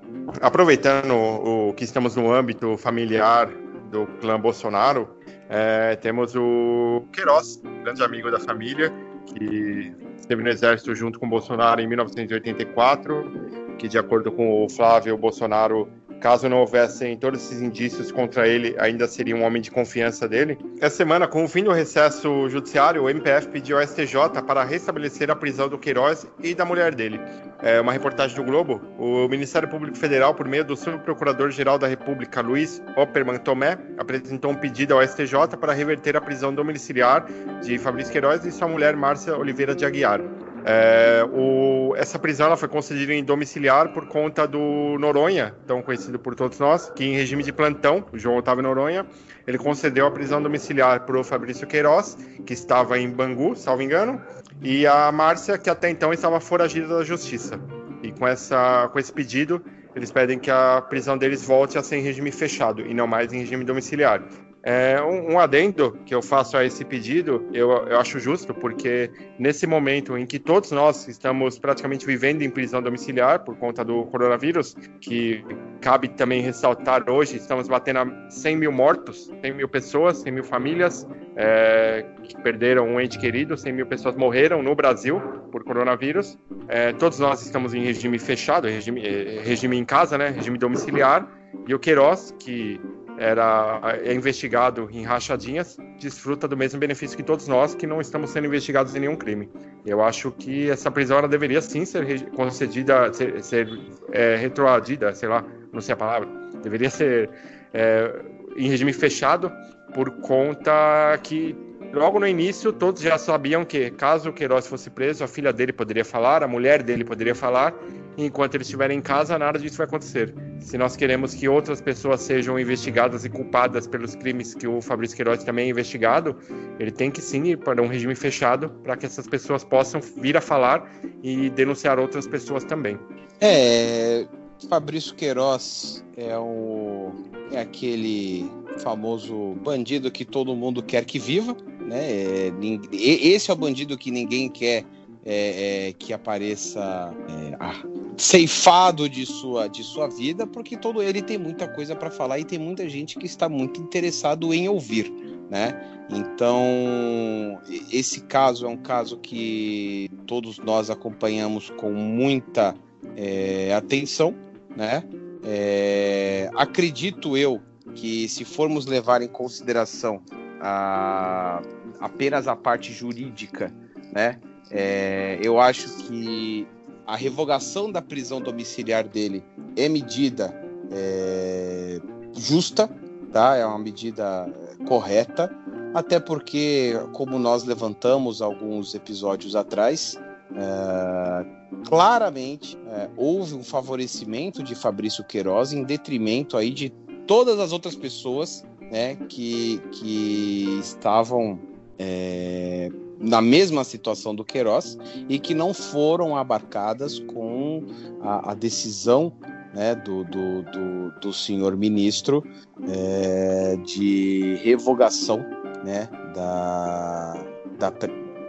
Aproveitando o que estamos no âmbito familiar do clã Bolsonaro, é, temos o Queiroz, grande amigo da família, que esteve no exército junto com Bolsonaro em 1984, que de acordo com o Flávio Bolsonaro Caso não houvessem todos esses indícios contra ele, ainda seria um homem de confiança dele. Essa semana, com o fim do recesso judiciário, o MPF pediu ao STJ para restabelecer a prisão do Queiroz e da mulher dele. É uma reportagem do Globo. O Ministério Público Federal, por meio do subprocurador-geral da República, Luiz Opperman Tomé, apresentou um pedido ao STJ para reverter a prisão domiciliar de Fabrício Queiroz e sua mulher, Márcia Oliveira de Aguiar. É, o, essa prisão ela foi concedida em domiciliar por conta do Noronha, tão conhecido por todos nós, que em regime de plantão, o João Otávio Noronha, ele concedeu a prisão domiciliar para o Fabrício Queiroz, que estava em Bangu, salvo engano, e a Márcia, que até então estava foragida da justiça. E com, essa, com esse pedido, eles pedem que a prisão deles volte a ser em regime fechado e não mais em regime domiciliar. É, um, um, adendo que eu faço a esse pedido, eu, eu, acho justo, porque nesse momento em que todos nós estamos praticamente vivendo em prisão domiciliar por conta do coronavírus, que cabe também ressaltar hoje, estamos batendo a 100 mil mortos, 100 mil pessoas, 100 mil famílias é, que perderam um ente querido, 100 mil pessoas morreram no Brasil por coronavírus. É, todos nós estamos em regime fechado, regime, é, regime em casa, né, regime domiciliar, e o Queiroz, que era é investigado em rachadinhas, desfruta do mesmo benefício que todos nós que não estamos sendo investigados em nenhum crime. Eu acho que essa prisão ela deveria sim ser concedida, ser, ser é, retroadida, sei lá, não sei a palavra, deveria ser é, em regime fechado por conta que logo no início todos já sabiam que caso o Queiroz fosse preso, a filha dele poderia falar, a mulher dele poderia falar enquanto eles estiverem em casa, nada disso vai acontecer. Se nós queremos que outras pessoas sejam investigadas e culpadas pelos crimes que o Fabrício Queiroz também é investigado, ele tem que sim ir para um regime fechado para que essas pessoas possam vir a falar e denunciar outras pessoas também. É, Fabrício Queiroz é o é aquele famoso bandido que todo mundo quer que viva, né? É, esse é o bandido que ninguém quer é, é, que apareça é, ah, ceifado de sua, de sua vida, porque todo ele tem muita coisa para falar e tem muita gente que está muito interessado em ouvir, né? Então, esse caso é um caso que todos nós acompanhamos com muita é, atenção, né? É, acredito eu que se formos levar em consideração a, apenas a parte jurídica, né? É, eu acho que a revogação da prisão domiciliar dele é medida é, justa, tá? É uma medida correta, até porque, como nós levantamos alguns episódios atrás, é, claramente é, houve um favorecimento de Fabrício Queiroz em detrimento aí de todas as outras pessoas né, que, que estavam é, na mesma situação do Queiroz e que não foram abarcadas com a, a decisão né, do, do, do, do, senhor ministro é, de revogação né, da, da,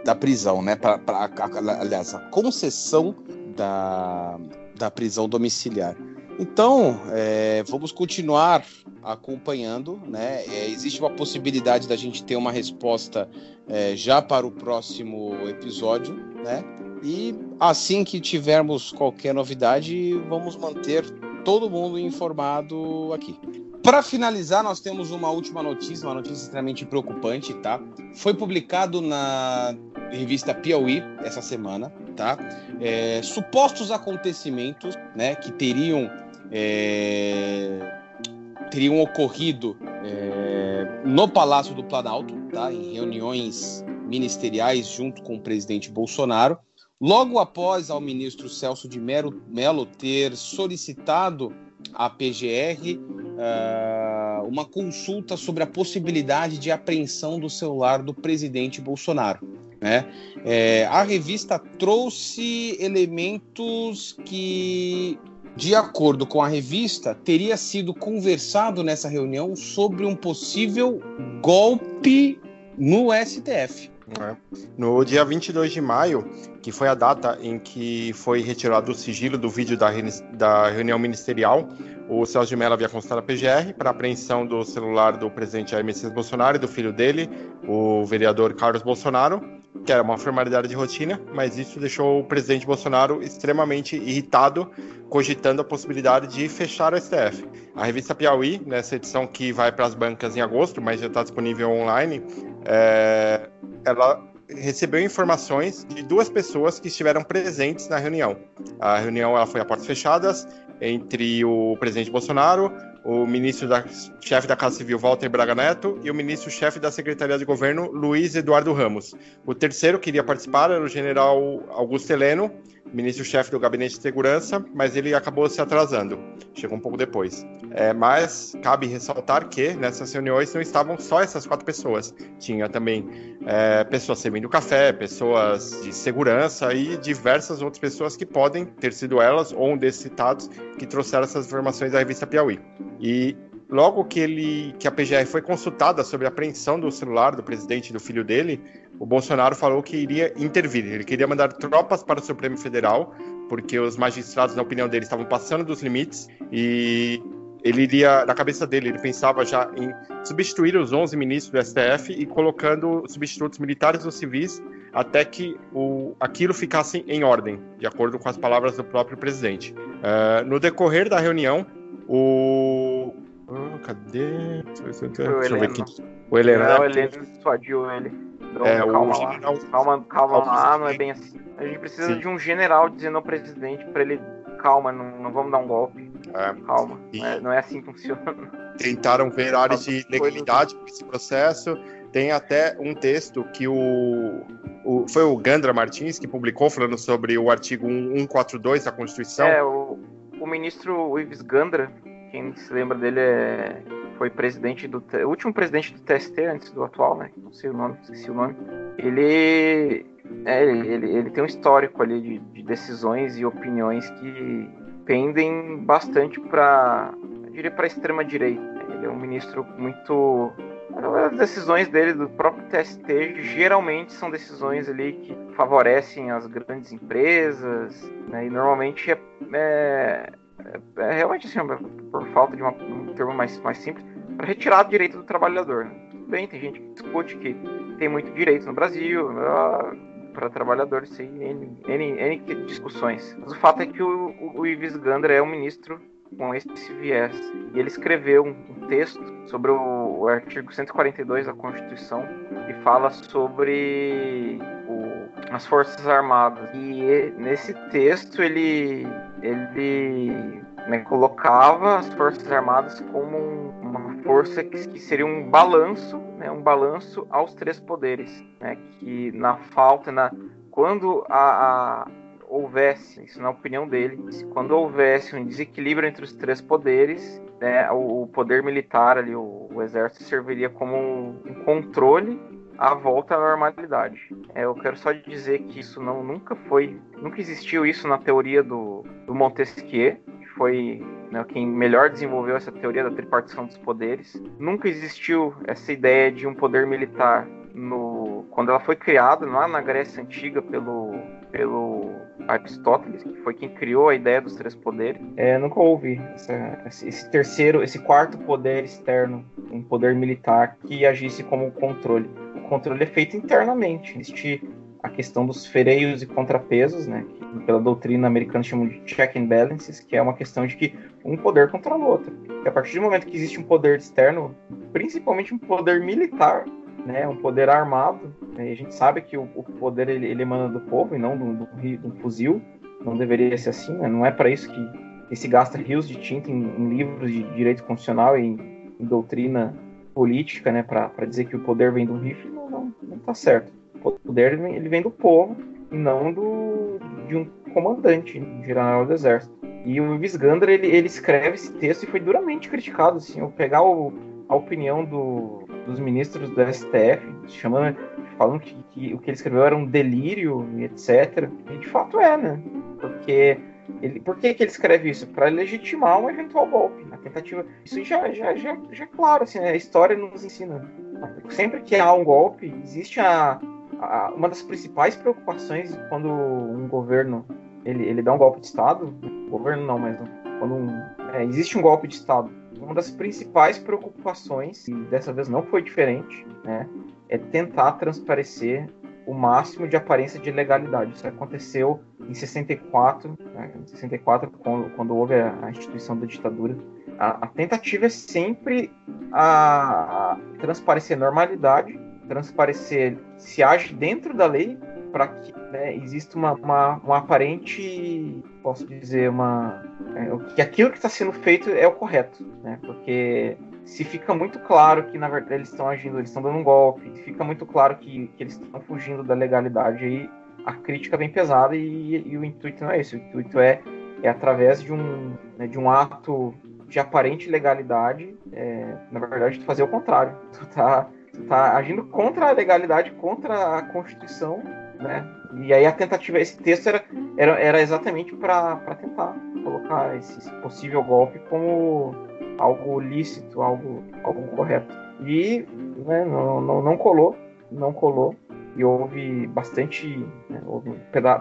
da prisão, né, pra, pra, aliás, a concessão da, da prisão domiciliar. Então, é, vamos continuar acompanhando, né? É, existe uma possibilidade da gente ter uma resposta é, já para o próximo episódio, né? E assim que tivermos qualquer novidade, vamos manter todo mundo informado aqui. Para finalizar, nós temos uma última notícia, uma notícia extremamente preocupante, tá? Foi publicado na revista Piauí essa semana, tá? É, supostos acontecimentos, né, que teriam é, teriam ocorrido é, no Palácio do Planalto, tá, em reuniões ministeriais junto com o presidente Bolsonaro, logo após ao ministro Celso de Mello ter solicitado à PGR uh, uma consulta sobre a possibilidade de apreensão do celular do presidente Bolsonaro. Né? É, a revista trouxe elementos que, de acordo com a revista, teria sido conversado nessa reunião sobre um possível golpe no STF. É. No dia 22 de maio, que foi a data em que foi retirado o sigilo do vídeo da, da reunião ministerial, o Celso de Mello havia consultado a PGR para apreensão do celular do presidente Jair Messias Bolsonaro e do filho dele, o vereador Carlos Bolsonaro, que era uma formalidade de rotina, mas isso deixou o presidente Bolsonaro extremamente irritado, cogitando a possibilidade de fechar o STF. A revista Piauí, nessa edição que vai para as bancas em agosto, mas já está disponível online, é, ela recebeu informações de duas pessoas que estiveram presentes na reunião. A reunião ela foi a portas fechadas entre o presidente Bolsonaro, o ministro da chefe da Casa Civil Walter Braga Neto e o ministro-chefe da Secretaria de Governo Luiz Eduardo Ramos. O terceiro que iria participar era o general Augusto Heleno, ministro-chefe do Gabinete de Segurança, mas ele acabou se atrasando, chegou um pouco depois. É, mas cabe ressaltar que nessas reuniões não estavam só essas quatro pessoas, tinha também é, pessoas servindo café, pessoas de segurança e diversas outras pessoas que podem ter sido elas ou um desses citados que trouxeram essas informações da revista Piauí. E logo que ele que a PGR foi consultada sobre a apreensão do celular do presidente e do filho dele, o Bolsonaro falou que iria intervir. Ele queria mandar tropas para o Supremo Federal, porque os magistrados, na opinião dele, estavam passando dos limites e ele iria, na cabeça dele, ele pensava já em substituir os 11 ministros do STF e colocando substitutos militares ou civis até que o, aquilo ficasse em ordem, de acordo com as palavras do próprio presidente. Uh, no decorrer da reunião, o Oh, cadê? Deixa eu ver aqui. O Heleno. Não, o Heleno dissuadiu ele. Então, é, calma, lá. General... calma, calma, lá, não é bem assim. A gente precisa Sim. de um general dizendo ao presidente para ele, calma, não, não vamos dar um golpe. É. Calma, e... não, é, não é assim que funciona. Tentaram ver áreas de legalidade para esse processo. Tem até um texto que o, o, foi o Gandra Martins que publicou falando sobre o artigo 142 da Constituição. É, o, o ministro Ives Gandra, quem se lembra dele é, foi presidente do o último presidente do TST antes do atual, né? Não sei o nome, esqueci o nome. Ele é, ele, ele tem um histórico ali de, de decisões e opiniões que pendem bastante para diria para extrema direita. Ele é um ministro muito as decisões dele do próprio TST geralmente são decisões ali que favorecem as grandes empresas, né? E normalmente é, é é, é realmente assim, por falta de uma, um termo mais, mais simples, para retirar o direito do trabalhador. Tudo bem, tem gente que discute que tem muito direito no Brasil, para trabalhadores, sem N, N, N, discussões. Mas o fato é que o, o Ives Gandra é um ministro com esse viés. E ele escreveu um texto sobre o, o, artigo 142 da Constituição que fala sobre o, as Forças Armadas. E nesse texto ele, ele né, colocava as Forças Armadas como um, uma força que, que, seria um balanço, né, um balanço aos três poderes, né, que na falta, na quando a, a houvesse, isso na opinião dele, quando houvesse um desequilíbrio entre os três poderes, né, o, o, poder militar ali, o, o, exército serviria como um controle à volta à normalidade. É, eu quero só dizer que isso não nunca foi, nunca existiu isso na teoria do, do Montesquieu, que foi né, quem melhor desenvolveu essa teoria da tripartição dos poderes. Nunca existiu essa ideia de um poder militar no, quando ela foi criada lá na Grécia Antiga pelo, pelo Aristóteles, que foi quem criou a ideia dos três poderes, é, nunca houve essa, esse terceiro, esse quarto poder externo, um poder militar que agisse como controle. Controle é feito internamente. Existe a questão dos freios e contrapesos, né, que pela doutrina americana chamam de check and balances, que é uma questão de que um poder controla o outro. E a partir do momento que existe um poder externo, principalmente um poder militar, né, um poder armado. Né, a gente sabe que o, o poder ele, ele, emana do povo e não do, do, do, fuzil. Não deveria ser assim, né, não é para isso que que se gasta rios de tinta em, em livros de direito constitucional e em, em doutrina política, né, para dizer que o poder vem do rifle, não, não, não tá certo. O poder ele vem, do povo e não do, de um comandante, um general do exército. E o Visgander, ele, ele escreve esse texto e foi duramente criticado, assim, ao pegar o, a opinião do, dos ministros do STF, chamando, falando que, que, o que ele escreveu era um delírio etc. E de fato é, né? Porque ele, por que, que ele escreve isso? Para legitimar um eventual golpe, a tentativa. Isso já, já, já, já é claro, assim, né? a história nos ensina. Sempre que há um golpe, existe a, a, uma das principais preocupações quando um governo ele, ele dá um golpe de Estado, governo não, mas quando um, é, existe um golpe de Estado, uma das principais preocupações, e dessa vez não foi diferente, né, é tentar transparecer o máximo de aparência de legalidade. Isso aconteceu em 64, né, em 64 quando, quando houve a, a, instituição da ditadura. A, a tentativa é sempre a, a transparecer normalidade, transparecer se age dentro da lei para que né, exista uma, uma, uma, aparente, posso dizer, uma é, que aquilo que está sendo feito é o correto, né? Porque se fica muito claro que na verdade eles estão agindo, eles estão dando um golpe, fica muito claro que, que eles estão fugindo da legalidade, aí a crítica vem pesada e, e, o intuito não é isso. O intuito é, é através de um, né, de um ato de aparente legalidade, é, na verdade, tu fazer o contrário. Tu tá, tu tá agindo contra a legalidade, contra a Constituição né? E aí a tentativa, esse texto era, era, era exatamente para tentar colocar esse possível golpe como algo lícito, algo, algo correto. E né, não, não, não colou, não colou. E houve bastante, né, houve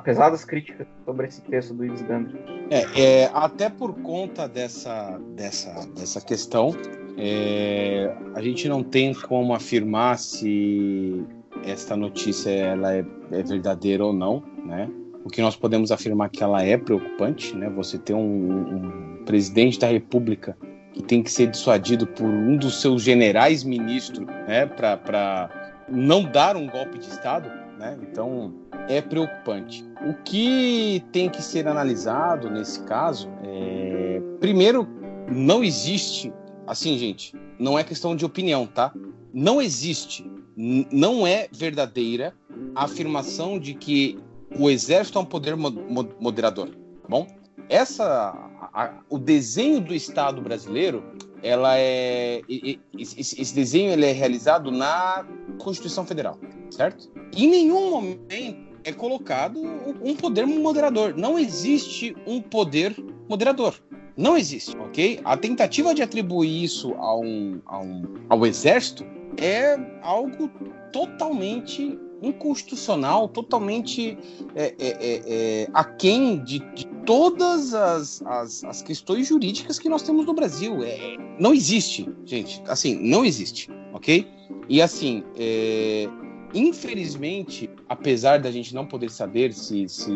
pesadas críticas sobre esse texto do Ives Gandhi. É, é, até por conta dessa, dessa, dessa questão, é, a gente não tem como afirmar se esta notícia ela é, é, verdadeira ou não, né? O que nós podemos afirmar que ela é preocupante, né? Você ter um, um presidente da República que tem que ser dissuadido por um dos seus generais ministros, né? Para não dar um golpe de Estado, né? Então é preocupante. O que tem que ser analisado nesse caso é, primeiro, não existe, assim, gente, não é questão de opinião, tá? Não existe não é verdadeira a afirmação de que o exército é um poder moderador, tá bom? Essa, a, o desenho do Estado brasileiro, ela é esse, esse desenho ele é realizado na Constituição Federal, certo? Em nenhum momento é colocado um poder moderador. Não existe um poder moderador. Não existe, ok? A tentativa de atribuir isso a um, a um, ao exército é algo totalmente inconstitucional, totalmente é, é, é, é, aquém de, de todas as, as, as, questões jurídicas que nós temos no Brasil. É, não existe, gente. Assim, não existe, ok? E assim, é, infelizmente, apesar da gente não poder saber se, se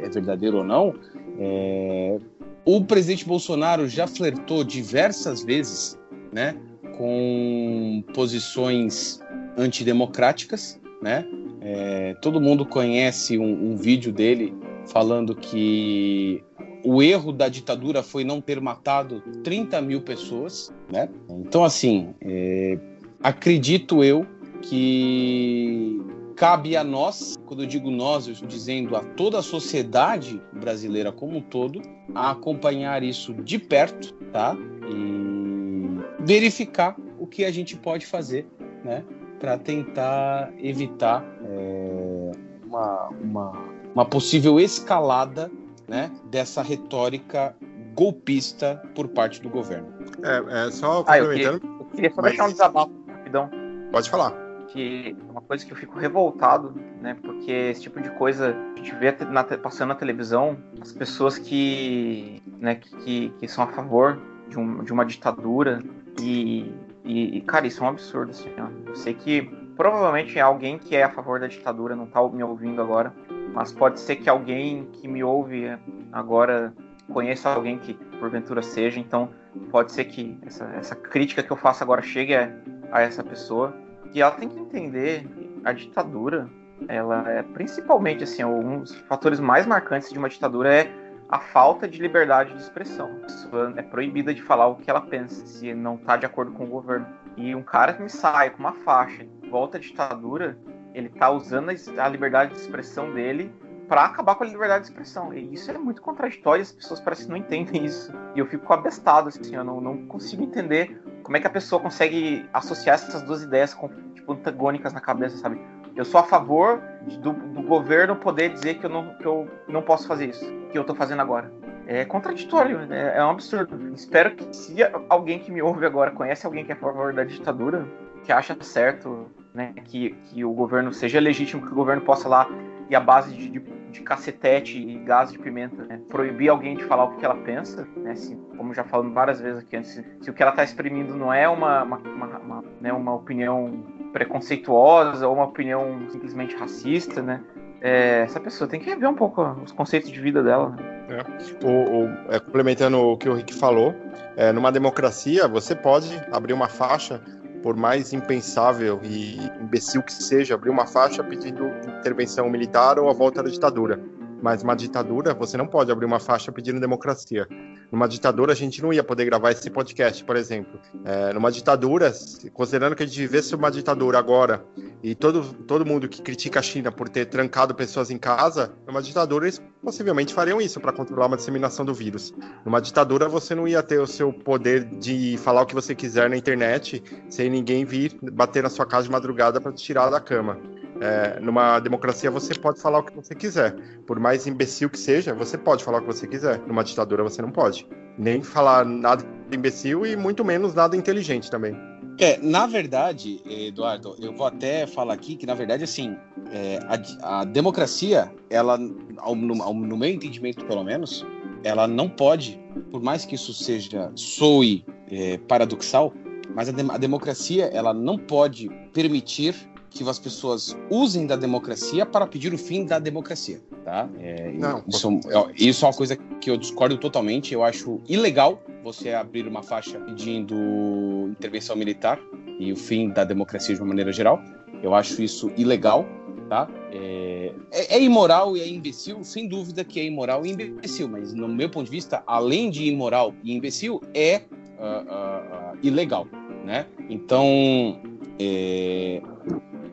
é verdadeiro ou não, é, o presidente Bolsonaro já flertou diversas vezes, né? com posições antidemocráticas, né? É, todo mundo conhece um, um, vídeo dele falando que o erro da ditadura foi não ter matado 30 mil pessoas, né? Então, assim, é, acredito eu que cabe a nós, quando eu digo nós, eu estou dizendo a toda a sociedade brasileira como um todo, a acompanhar isso de perto, tá? E verificar o que a gente pode fazer, né, para tentar evitar é, uma, uma, uma possível escalada, né, dessa retórica golpista por parte do governo. É, é só complementando. Ah, eu, queria, eu queria só mas... deixar um desabafo rapidão. Pode falar. Que é uma coisa que eu fico revoltado, né? Porque esse tipo de coisa a gente vê na, passando na televisão, as pessoas que, né, que, que são a favor de, um, de uma ditadura, e, e, cara, isso é um absurdo, assim, ó. Eu sei que provavelmente é alguém que é a favor da ditadura não tá me ouvindo agora, mas pode ser que alguém que me ouve agora conheça alguém que porventura seja, então pode ser que essa, essa crítica que eu faço agora chegue a, a essa pessoa, e ela tem que entender a ditadura, ela é principalmente assim, um dos fatores mais marcantes de uma ditadura é a falta de liberdade de expressão. A pessoa é proibida de falar o que ela pensa, se não está de acordo com o governo. E um cara que me sai com uma faixa, volta à ditadura, ele está usando a liberdade de expressão dele para acabar com a liberdade de expressão. E isso é muito contraditório, as pessoas parecem que não entendem isso. E eu fico abestado, assim, eu não, não consigo entender como é que a pessoa consegue associar essas duas ideias tipo, antagônicas na cabeça, sabe? Eu sou a favor do, do, governo poder dizer que eu, não, que eu não posso fazer isso, que eu tô fazendo agora. É contraditório, é, é um absurdo. Espero que se alguém que me ouve agora conhece alguém que é a favor da ditadura, que acha certo né, que, que o governo seja legítimo, que o governo possa lá e a base de, de, de cacetete e gás de pimenta, né? proibir alguém de falar o que ela pensa, né? Se, como já falamos várias vezes aqui antes, se o que ela está exprimindo não é uma, uma, uma, uma, né, uma opinião preconceituosa ou uma opinião simplesmente racista, né? É, essa pessoa tem que rever um pouco os conceitos de vida dela. Né? É. O, o, é, complementando o que o Rick falou, é, numa democracia você pode abrir uma faixa por mais impensável e imbecil que seja, abrir uma faixa pedindo intervenção militar ou a volta da ditadura. Mas uma ditadura, você não pode abrir uma faixa pedindo democracia. Numa ditadura, a gente não ia poder gravar esse podcast, por exemplo. É, numa ditadura, considerando que a gente vivesse uma ditadura agora, e todo, todo mundo que critica a China por ter trancado pessoas em casa, numa ditadura eles possivelmente fariam isso para controlar uma disseminação do vírus. Numa ditadura, você não ia ter o seu poder de falar o que você quiser na internet sem ninguém vir bater na sua casa de madrugada para te tirar da cama. É, numa democracia você pode falar o que você quiser. Por mais imbecil que seja, você pode falar o que você quiser. Numa ditadura você não pode. Nem falar nada imbecil e muito menos nada inteligente também. É, na verdade, Eduardo, eu vou até falar aqui que, na verdade, assim, é, a, a, democracia, ela, ao, no, ao, no, meu entendimento, pelo menos, ela não pode, por mais que isso seja soe é, paradoxal, mas a, de, a democracia, ela não pode permitir que as pessoas usem da democracia para pedir o fim da democracia, tá? É, Não, isso, é, isso é uma coisa que eu discordo totalmente. Eu acho ilegal você abrir uma faixa pedindo intervenção militar e o fim da democracia de uma maneira geral. Eu acho isso ilegal, tá? É, é, é, imoral e é imbecil, sem dúvida que é imoral e imbecil, mas no meu ponto de vista, além de imoral e imbecil, é uh, uh, uh, ilegal, né? Então, é,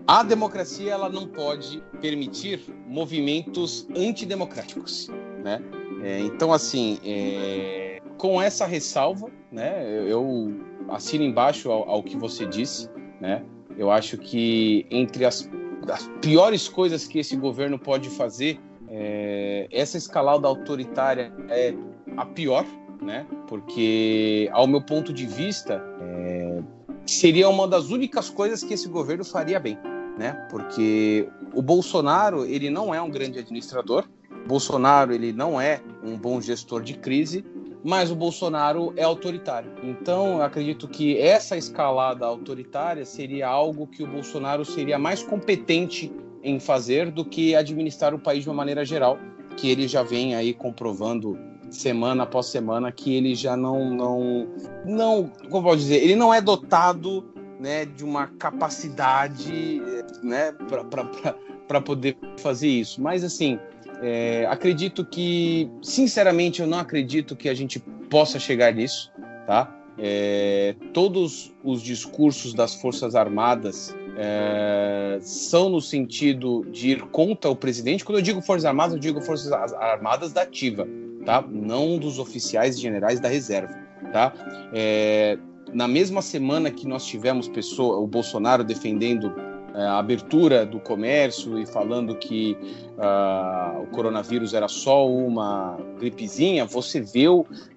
a democracia ela não pode permitir movimentos antidemocráticos, né? É, então, assim, é, com essa ressalva, né, eu assino embaixo ao, ao, que você disse, né? Eu acho que entre as, as piores coisas que esse governo pode fazer, é, essa escalada autoritária é a pior, né? Porque, ao meu ponto de vista, é, seria uma das únicas coisas que esse governo faria bem né? Porque o Bolsonaro, ele não é um grande administrador, Bolsonaro, ele não é um bom gestor de crise, mas o Bolsonaro é autoritário. Então, eu acredito que essa escalada autoritária seria algo que o Bolsonaro seria mais competente em fazer do que administrar o país de uma maneira geral, que ele já vem aí comprovando semana após semana que ele já não não não, como pode dizer, ele não é dotado né, de uma capacidade né, para poder fazer isso. Mas, assim, é, acredito que, sinceramente, eu não acredito que a gente possa chegar nisso, tá? É, todos os discursos das Forças Armadas é, são no sentido de ir contra o presidente. Quando eu digo Forças Armadas, eu digo Forças Armadas da ativa, tá? Não dos oficiais generais da reserva, tá? É, na mesma semana que nós tivemos pessoa, o Bolsonaro defendendo é, a abertura do comércio e falando que uh, o coronavírus era só uma gripezinha, você vê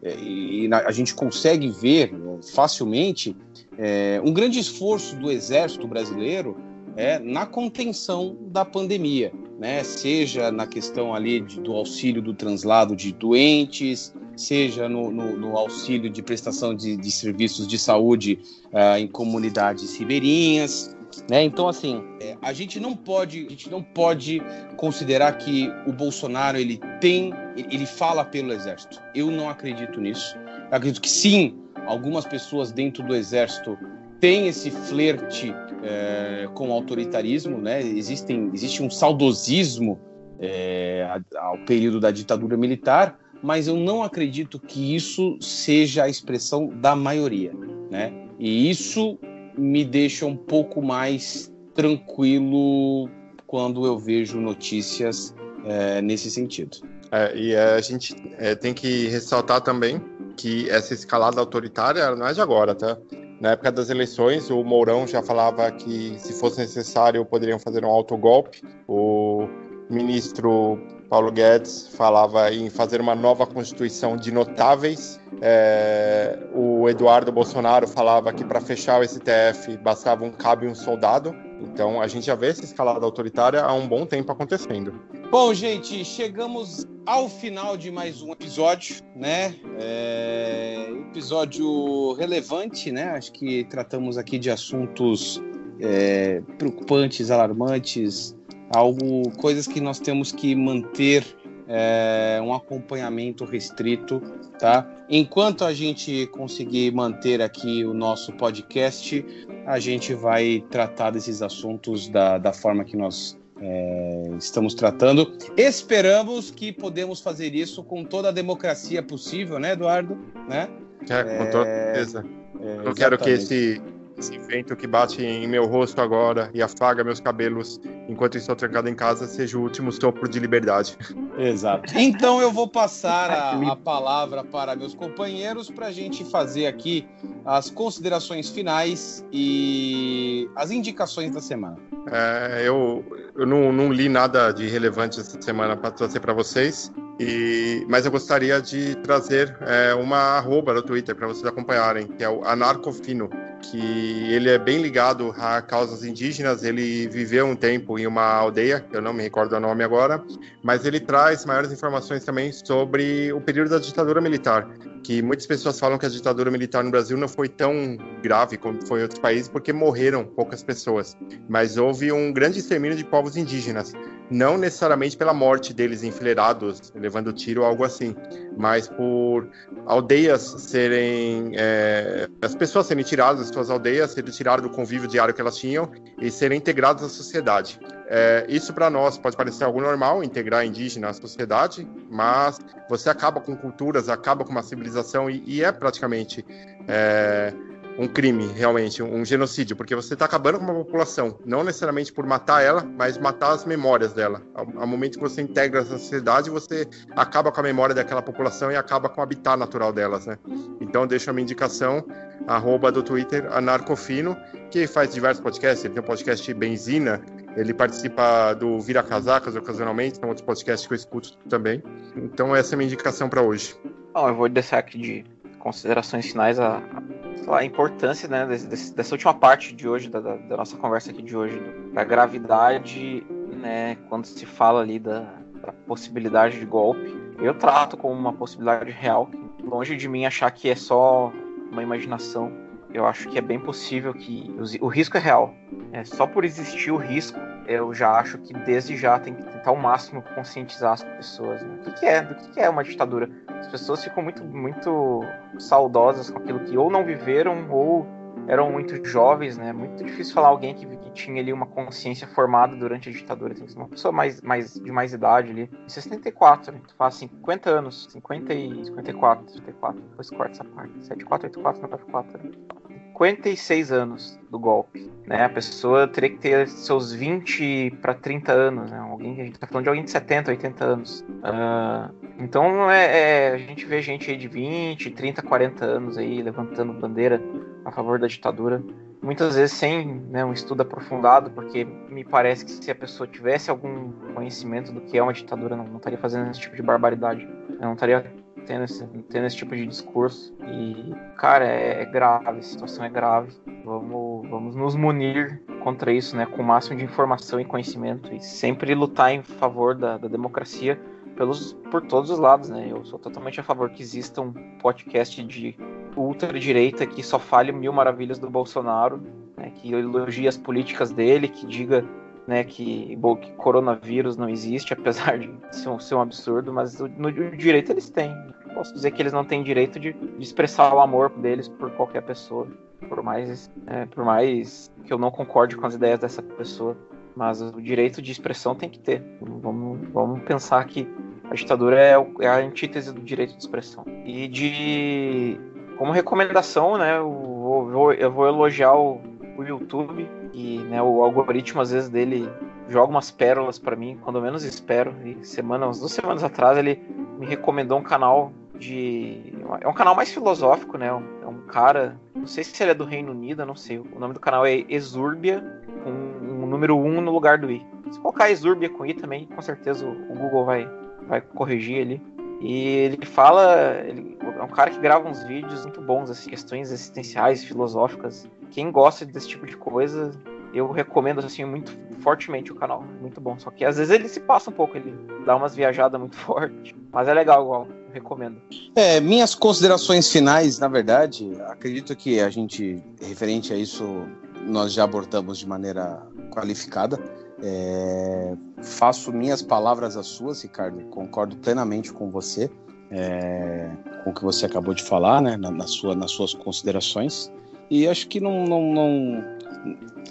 é, e a gente consegue ver facilmente é, um grande esforço do exército brasileiro é, na contenção da pandemia, né? seja na questão ali de, do auxílio do translado de doentes, seja no, no, no auxílio de prestação de, de serviços de saúde uh, em comunidades ribeirinhas. Né? Então, assim, é, a gente não pode, a gente não pode considerar que o Bolsonaro ele tem, ele fala pelo exército. Eu não acredito nisso. Eu acredito que sim, algumas pessoas dentro do exército têm esse flerte é, com o autoritarismo, né? Existem, existe um saudosismo é, ao período da ditadura militar, mas eu não acredito que isso seja a expressão da maioria, né? E isso me deixa um pouco mais tranquilo quando eu vejo notícias é, nesse sentido. É, e a gente é, tem que ressaltar também que essa escalada autoritária não é de agora, tá? Na época das eleições, o Mourão já falava que, se fosse necessário, poderiam fazer um autogolpe. O ministro Paulo Guedes falava em fazer uma nova constituição de notáveis. É, o Eduardo Bolsonaro falava que para fechar o STF bastava um cabo e um soldado. Então a gente já vê essa escalada autoritária há um bom tempo acontecendo. Bom, gente, chegamos ao final de mais um episódio, né? É... Episódio relevante, né? Acho que tratamos aqui de assuntos é, preocupantes, alarmantes, algo, coisas que nós temos que manter é, um acompanhamento restrito, tá? Enquanto a gente conseguir manter aqui o nosso podcast, a gente vai tratar desses assuntos da, da forma que nós é, estamos tratando. Esperamos que podemos fazer isso com toda a democracia possível, né, Eduardo? Né? É, com toda certeza. É, Eu quero que esse esse vento que bate em meu rosto agora e afaga meus cabelos enquanto estou trancado em casa seja o último sopro de liberdade. Exato. Então eu vou passar a, a palavra para meus companheiros para a gente fazer aqui as considerações finais e as indicações da semana. É, eu eu não, não, li nada de relevante essa semana para trazer para vocês, e, mas eu gostaria de trazer é, uma arroba no Twitter para vocês acompanharem, que é o Anarcofino que ele é bem ligado a causas indígenas. Ele viveu um tempo em uma aldeia, eu não me recordo o nome agora, mas ele traz maiores informações também sobre o período da ditadura militar. Que muitas pessoas falam que a ditadura militar no Brasil não foi tão grave como foi em outros países, porque morreram poucas pessoas. Mas houve um grande extermínio de povos indígenas não necessariamente pela morte deles enfileirados, levando tiro ou algo assim, mas por aldeias serem. É, as pessoas serem tiradas das suas aldeias, serem tiradas do convívio diário que elas tinham e serem integradas à sociedade. É, isso para nós pode parecer algo normal, integrar indígena à sociedade, mas você acaba com culturas, acaba com uma civilização e, e é praticamente. É, um crime, realmente, um, genocídio, porque você está acabando com uma população, não necessariamente por matar ela, mas matar as memórias dela. Ao, ao, momento que você integra essa sociedade, você acaba com a memória daquela população e acaba com o habitat natural delas, né? Então, deixo a minha indicação, arroba do Twitter, anarcofino, que faz diversos podcasts, ele tem um podcast Benzina, ele participa do Vira Casacas ocasionalmente, são outros podcasts que eu escuto também. Então, essa é a minha indicação para hoje. Bom, eu vou deixar aqui de considerações finais a, a, a importância né, desse, dessa última parte de hoje, da, da, nossa conversa aqui de hoje, da gravidade, né, quando se fala ali da, da possibilidade de golpe. Eu trato como uma possibilidade real, longe de mim achar que é só uma imaginação. Eu acho que é bem possível que o, risco é real. É, só por existir o risco, eu já acho que desde já tem que tentar ao máximo conscientizar as pessoas. Né? O que, que, é? Do que, que, é uma ditadura? As pessoas ficam muito, muito saudosas com aquilo que ou não viveram ou eram muito jovens, né? Muito difícil falar alguém que, que tinha ali uma consciência formada durante a ditadura. Tem que ser uma pessoa mais, mais, de mais idade ali. Em 64, né? Tu faz 50 anos, 50 e 54, 34, depois corta essa parte. 74, 84, 94, né? 56 anos do golpe. Né? A pessoa teria que ter seus 20 para 30 anos. Né? Alguém, a gente está falando de alguém de 70, 80 anos. Uh, então é, é, a gente vê gente aí de 20, 30, 40 anos aí levantando bandeira a favor da ditadura. Muitas vezes sem né, um estudo aprofundado, porque me parece que se a pessoa tivesse algum conhecimento do que é uma ditadura, não, não estaria fazendo esse tipo de barbaridade. Não estaria tendo esse, tendo esse tipo de discurso. E, cara, é, é, grave, a situação é grave. Vamos, vamos nos munir contra isso, né? Com o máximo de informação e conhecimento. E sempre lutar em favor da, da democracia pelos, por todos os lados, né? Eu sou totalmente a favor que exista um podcast de ultradireita que só fale mil maravilhas do Bolsonaro, né? que elogie as políticas dele, que diga né, que, bom, que coronavírus não existe, apesar de ser um, ser um absurdo, mas no, no, direito eles têm. Posso dizer que eles não têm direito de, de expressar o amor deles por qualquer pessoa, por mais, é, por mais que eu não concorde com as ideias dessa pessoa, mas o direito de expressão tem que ter. Vamos, vamos pensar que a ditadura é, é a antítese do direito de expressão. E de como recomendação, né, eu vou, eu vou elogiar o, o YouTube e né, o algoritmo às vezes dele joga umas pérolas para mim quando eu menos espero. E semana, umas duas semanas atrás ele me recomendou um canal de é um canal mais filosófico, né? É um cara, não sei se ele é do Reino Unido, não sei. O nome do canal é Exurbia com um número 1 um no lugar do i. Se colocar Exurbia com i também, com certeza o Google vai vai corrigir ali. E ele fala, ele é um cara que grava uns vídeos muito bons, assim, questões existenciais, filosóficas. Quem gosta desse tipo de coisa, eu recomendo assim muito fortemente o canal, muito bom. Só que às vezes ele se passa um pouco, ele dá umas viajadas muito fortes, mas é legal igual, recomendo. É, minhas considerações finais, na verdade, acredito que a gente referente a isso nós já abordamos de maneira qualificada. É, faço minhas palavras as suas, Ricardo. Concordo plenamente com você, é, com o que você acabou de falar, né, na, na, sua, nas suas considerações. E acho que não, não, não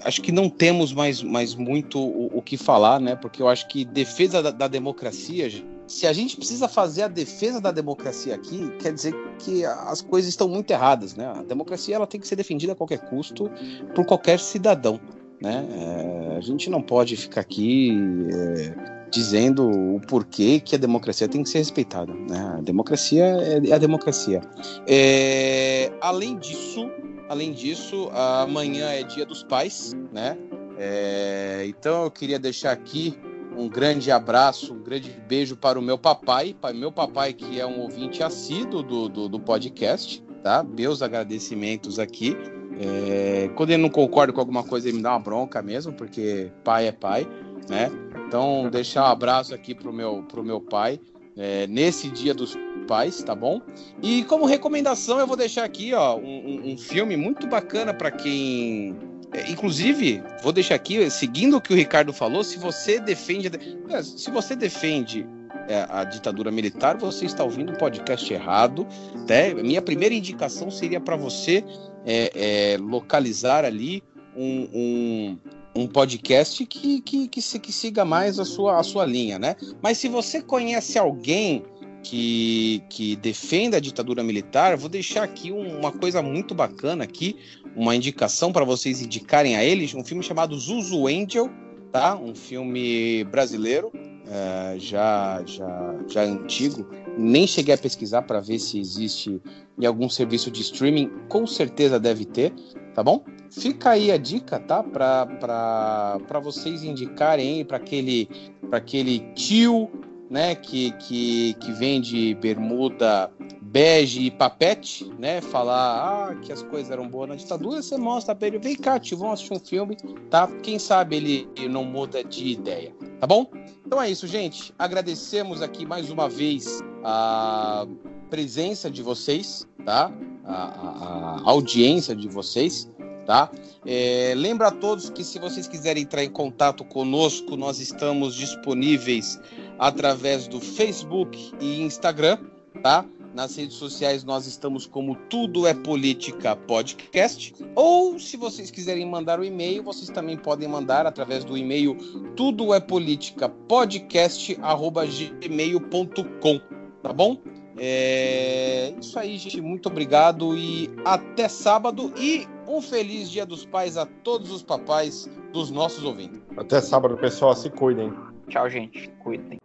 acho que não temos mais, mais muito o, o, que falar, né? Porque eu acho que defesa da, da, democracia, se a gente precisa fazer a defesa da democracia aqui, quer dizer que as coisas estão muito erradas, né? A democracia ela tem que ser defendida a qualquer custo por qualquer cidadão, né? É, a gente não pode ficar aqui é, dizendo o porquê que a democracia tem que ser respeitada, né? A democracia é, é a democracia. É, além disso Além disso, amanhã é Dia dos Pais, né? É, então eu queria deixar aqui um grande abraço, um grande beijo para o meu papai, para meu papai que é um ouvinte assíduo do, do, do podcast, tá? Meus agradecimentos aqui. É, quando ele não concorda com alguma coisa, ele me dá uma bronca mesmo, porque pai é pai, né? Então, deixar um abraço aqui pro meu, pro meu pai é, nesse Dia dos Pais, tá bom? E como recomendação, eu vou deixar aqui ó, um, um filme muito bacana para quem. É, inclusive, vou deixar aqui, seguindo o que o Ricardo falou, se você defende. É, se você defende é, a ditadura militar, você está ouvindo o podcast errado. Né? Minha primeira indicação seria para você é, é, localizar ali um, um, um podcast que, que, que, que siga mais a sua, a sua linha, né? Mas se você conhece alguém que, que defenda a ditadura militar, vou deixar aqui uma coisa muito bacana aqui, uma indicação para vocês indicarem a eles, um filme chamado Zuzu Angel, tá? Um filme brasileiro, é, já, já, já antigo. Nem cheguei a pesquisar para ver se existe em algum serviço de streaming, com certeza deve ter, tá bom? Fica aí a dica, tá? Para vocês indicarem para aquele, aquele tio né, que, que, que vende bermuda bege e papete, né, falar ah, que as coisas eram boas na ditadura, você mostra para ele, vem cá, tio, vamos assistir um filme, tá? Quem sabe ele não muda de ideia, tá bom? Então é isso, gente. Agradecemos aqui mais uma vez a presença de vocês, tá? a, a, a audiência de vocês tá? É, lembra a todos que se vocês quiserem entrar em contato conosco, nós estamos disponíveis através do Facebook e Instagram, tá? Nas redes sociais nós estamos como Tudo é Política Podcast. Ou se vocês quiserem mandar o um e-mail, vocês também podem mandar através do e-mail tudo é política podcast@gmail.com, tá bom? É isso aí, gente. Muito obrigado e até sábado. E um feliz Dia dos Pais a todos os papais dos nossos ouvintes. Até sábado, pessoal. Se cuidem. Tchau, gente. Cuidem.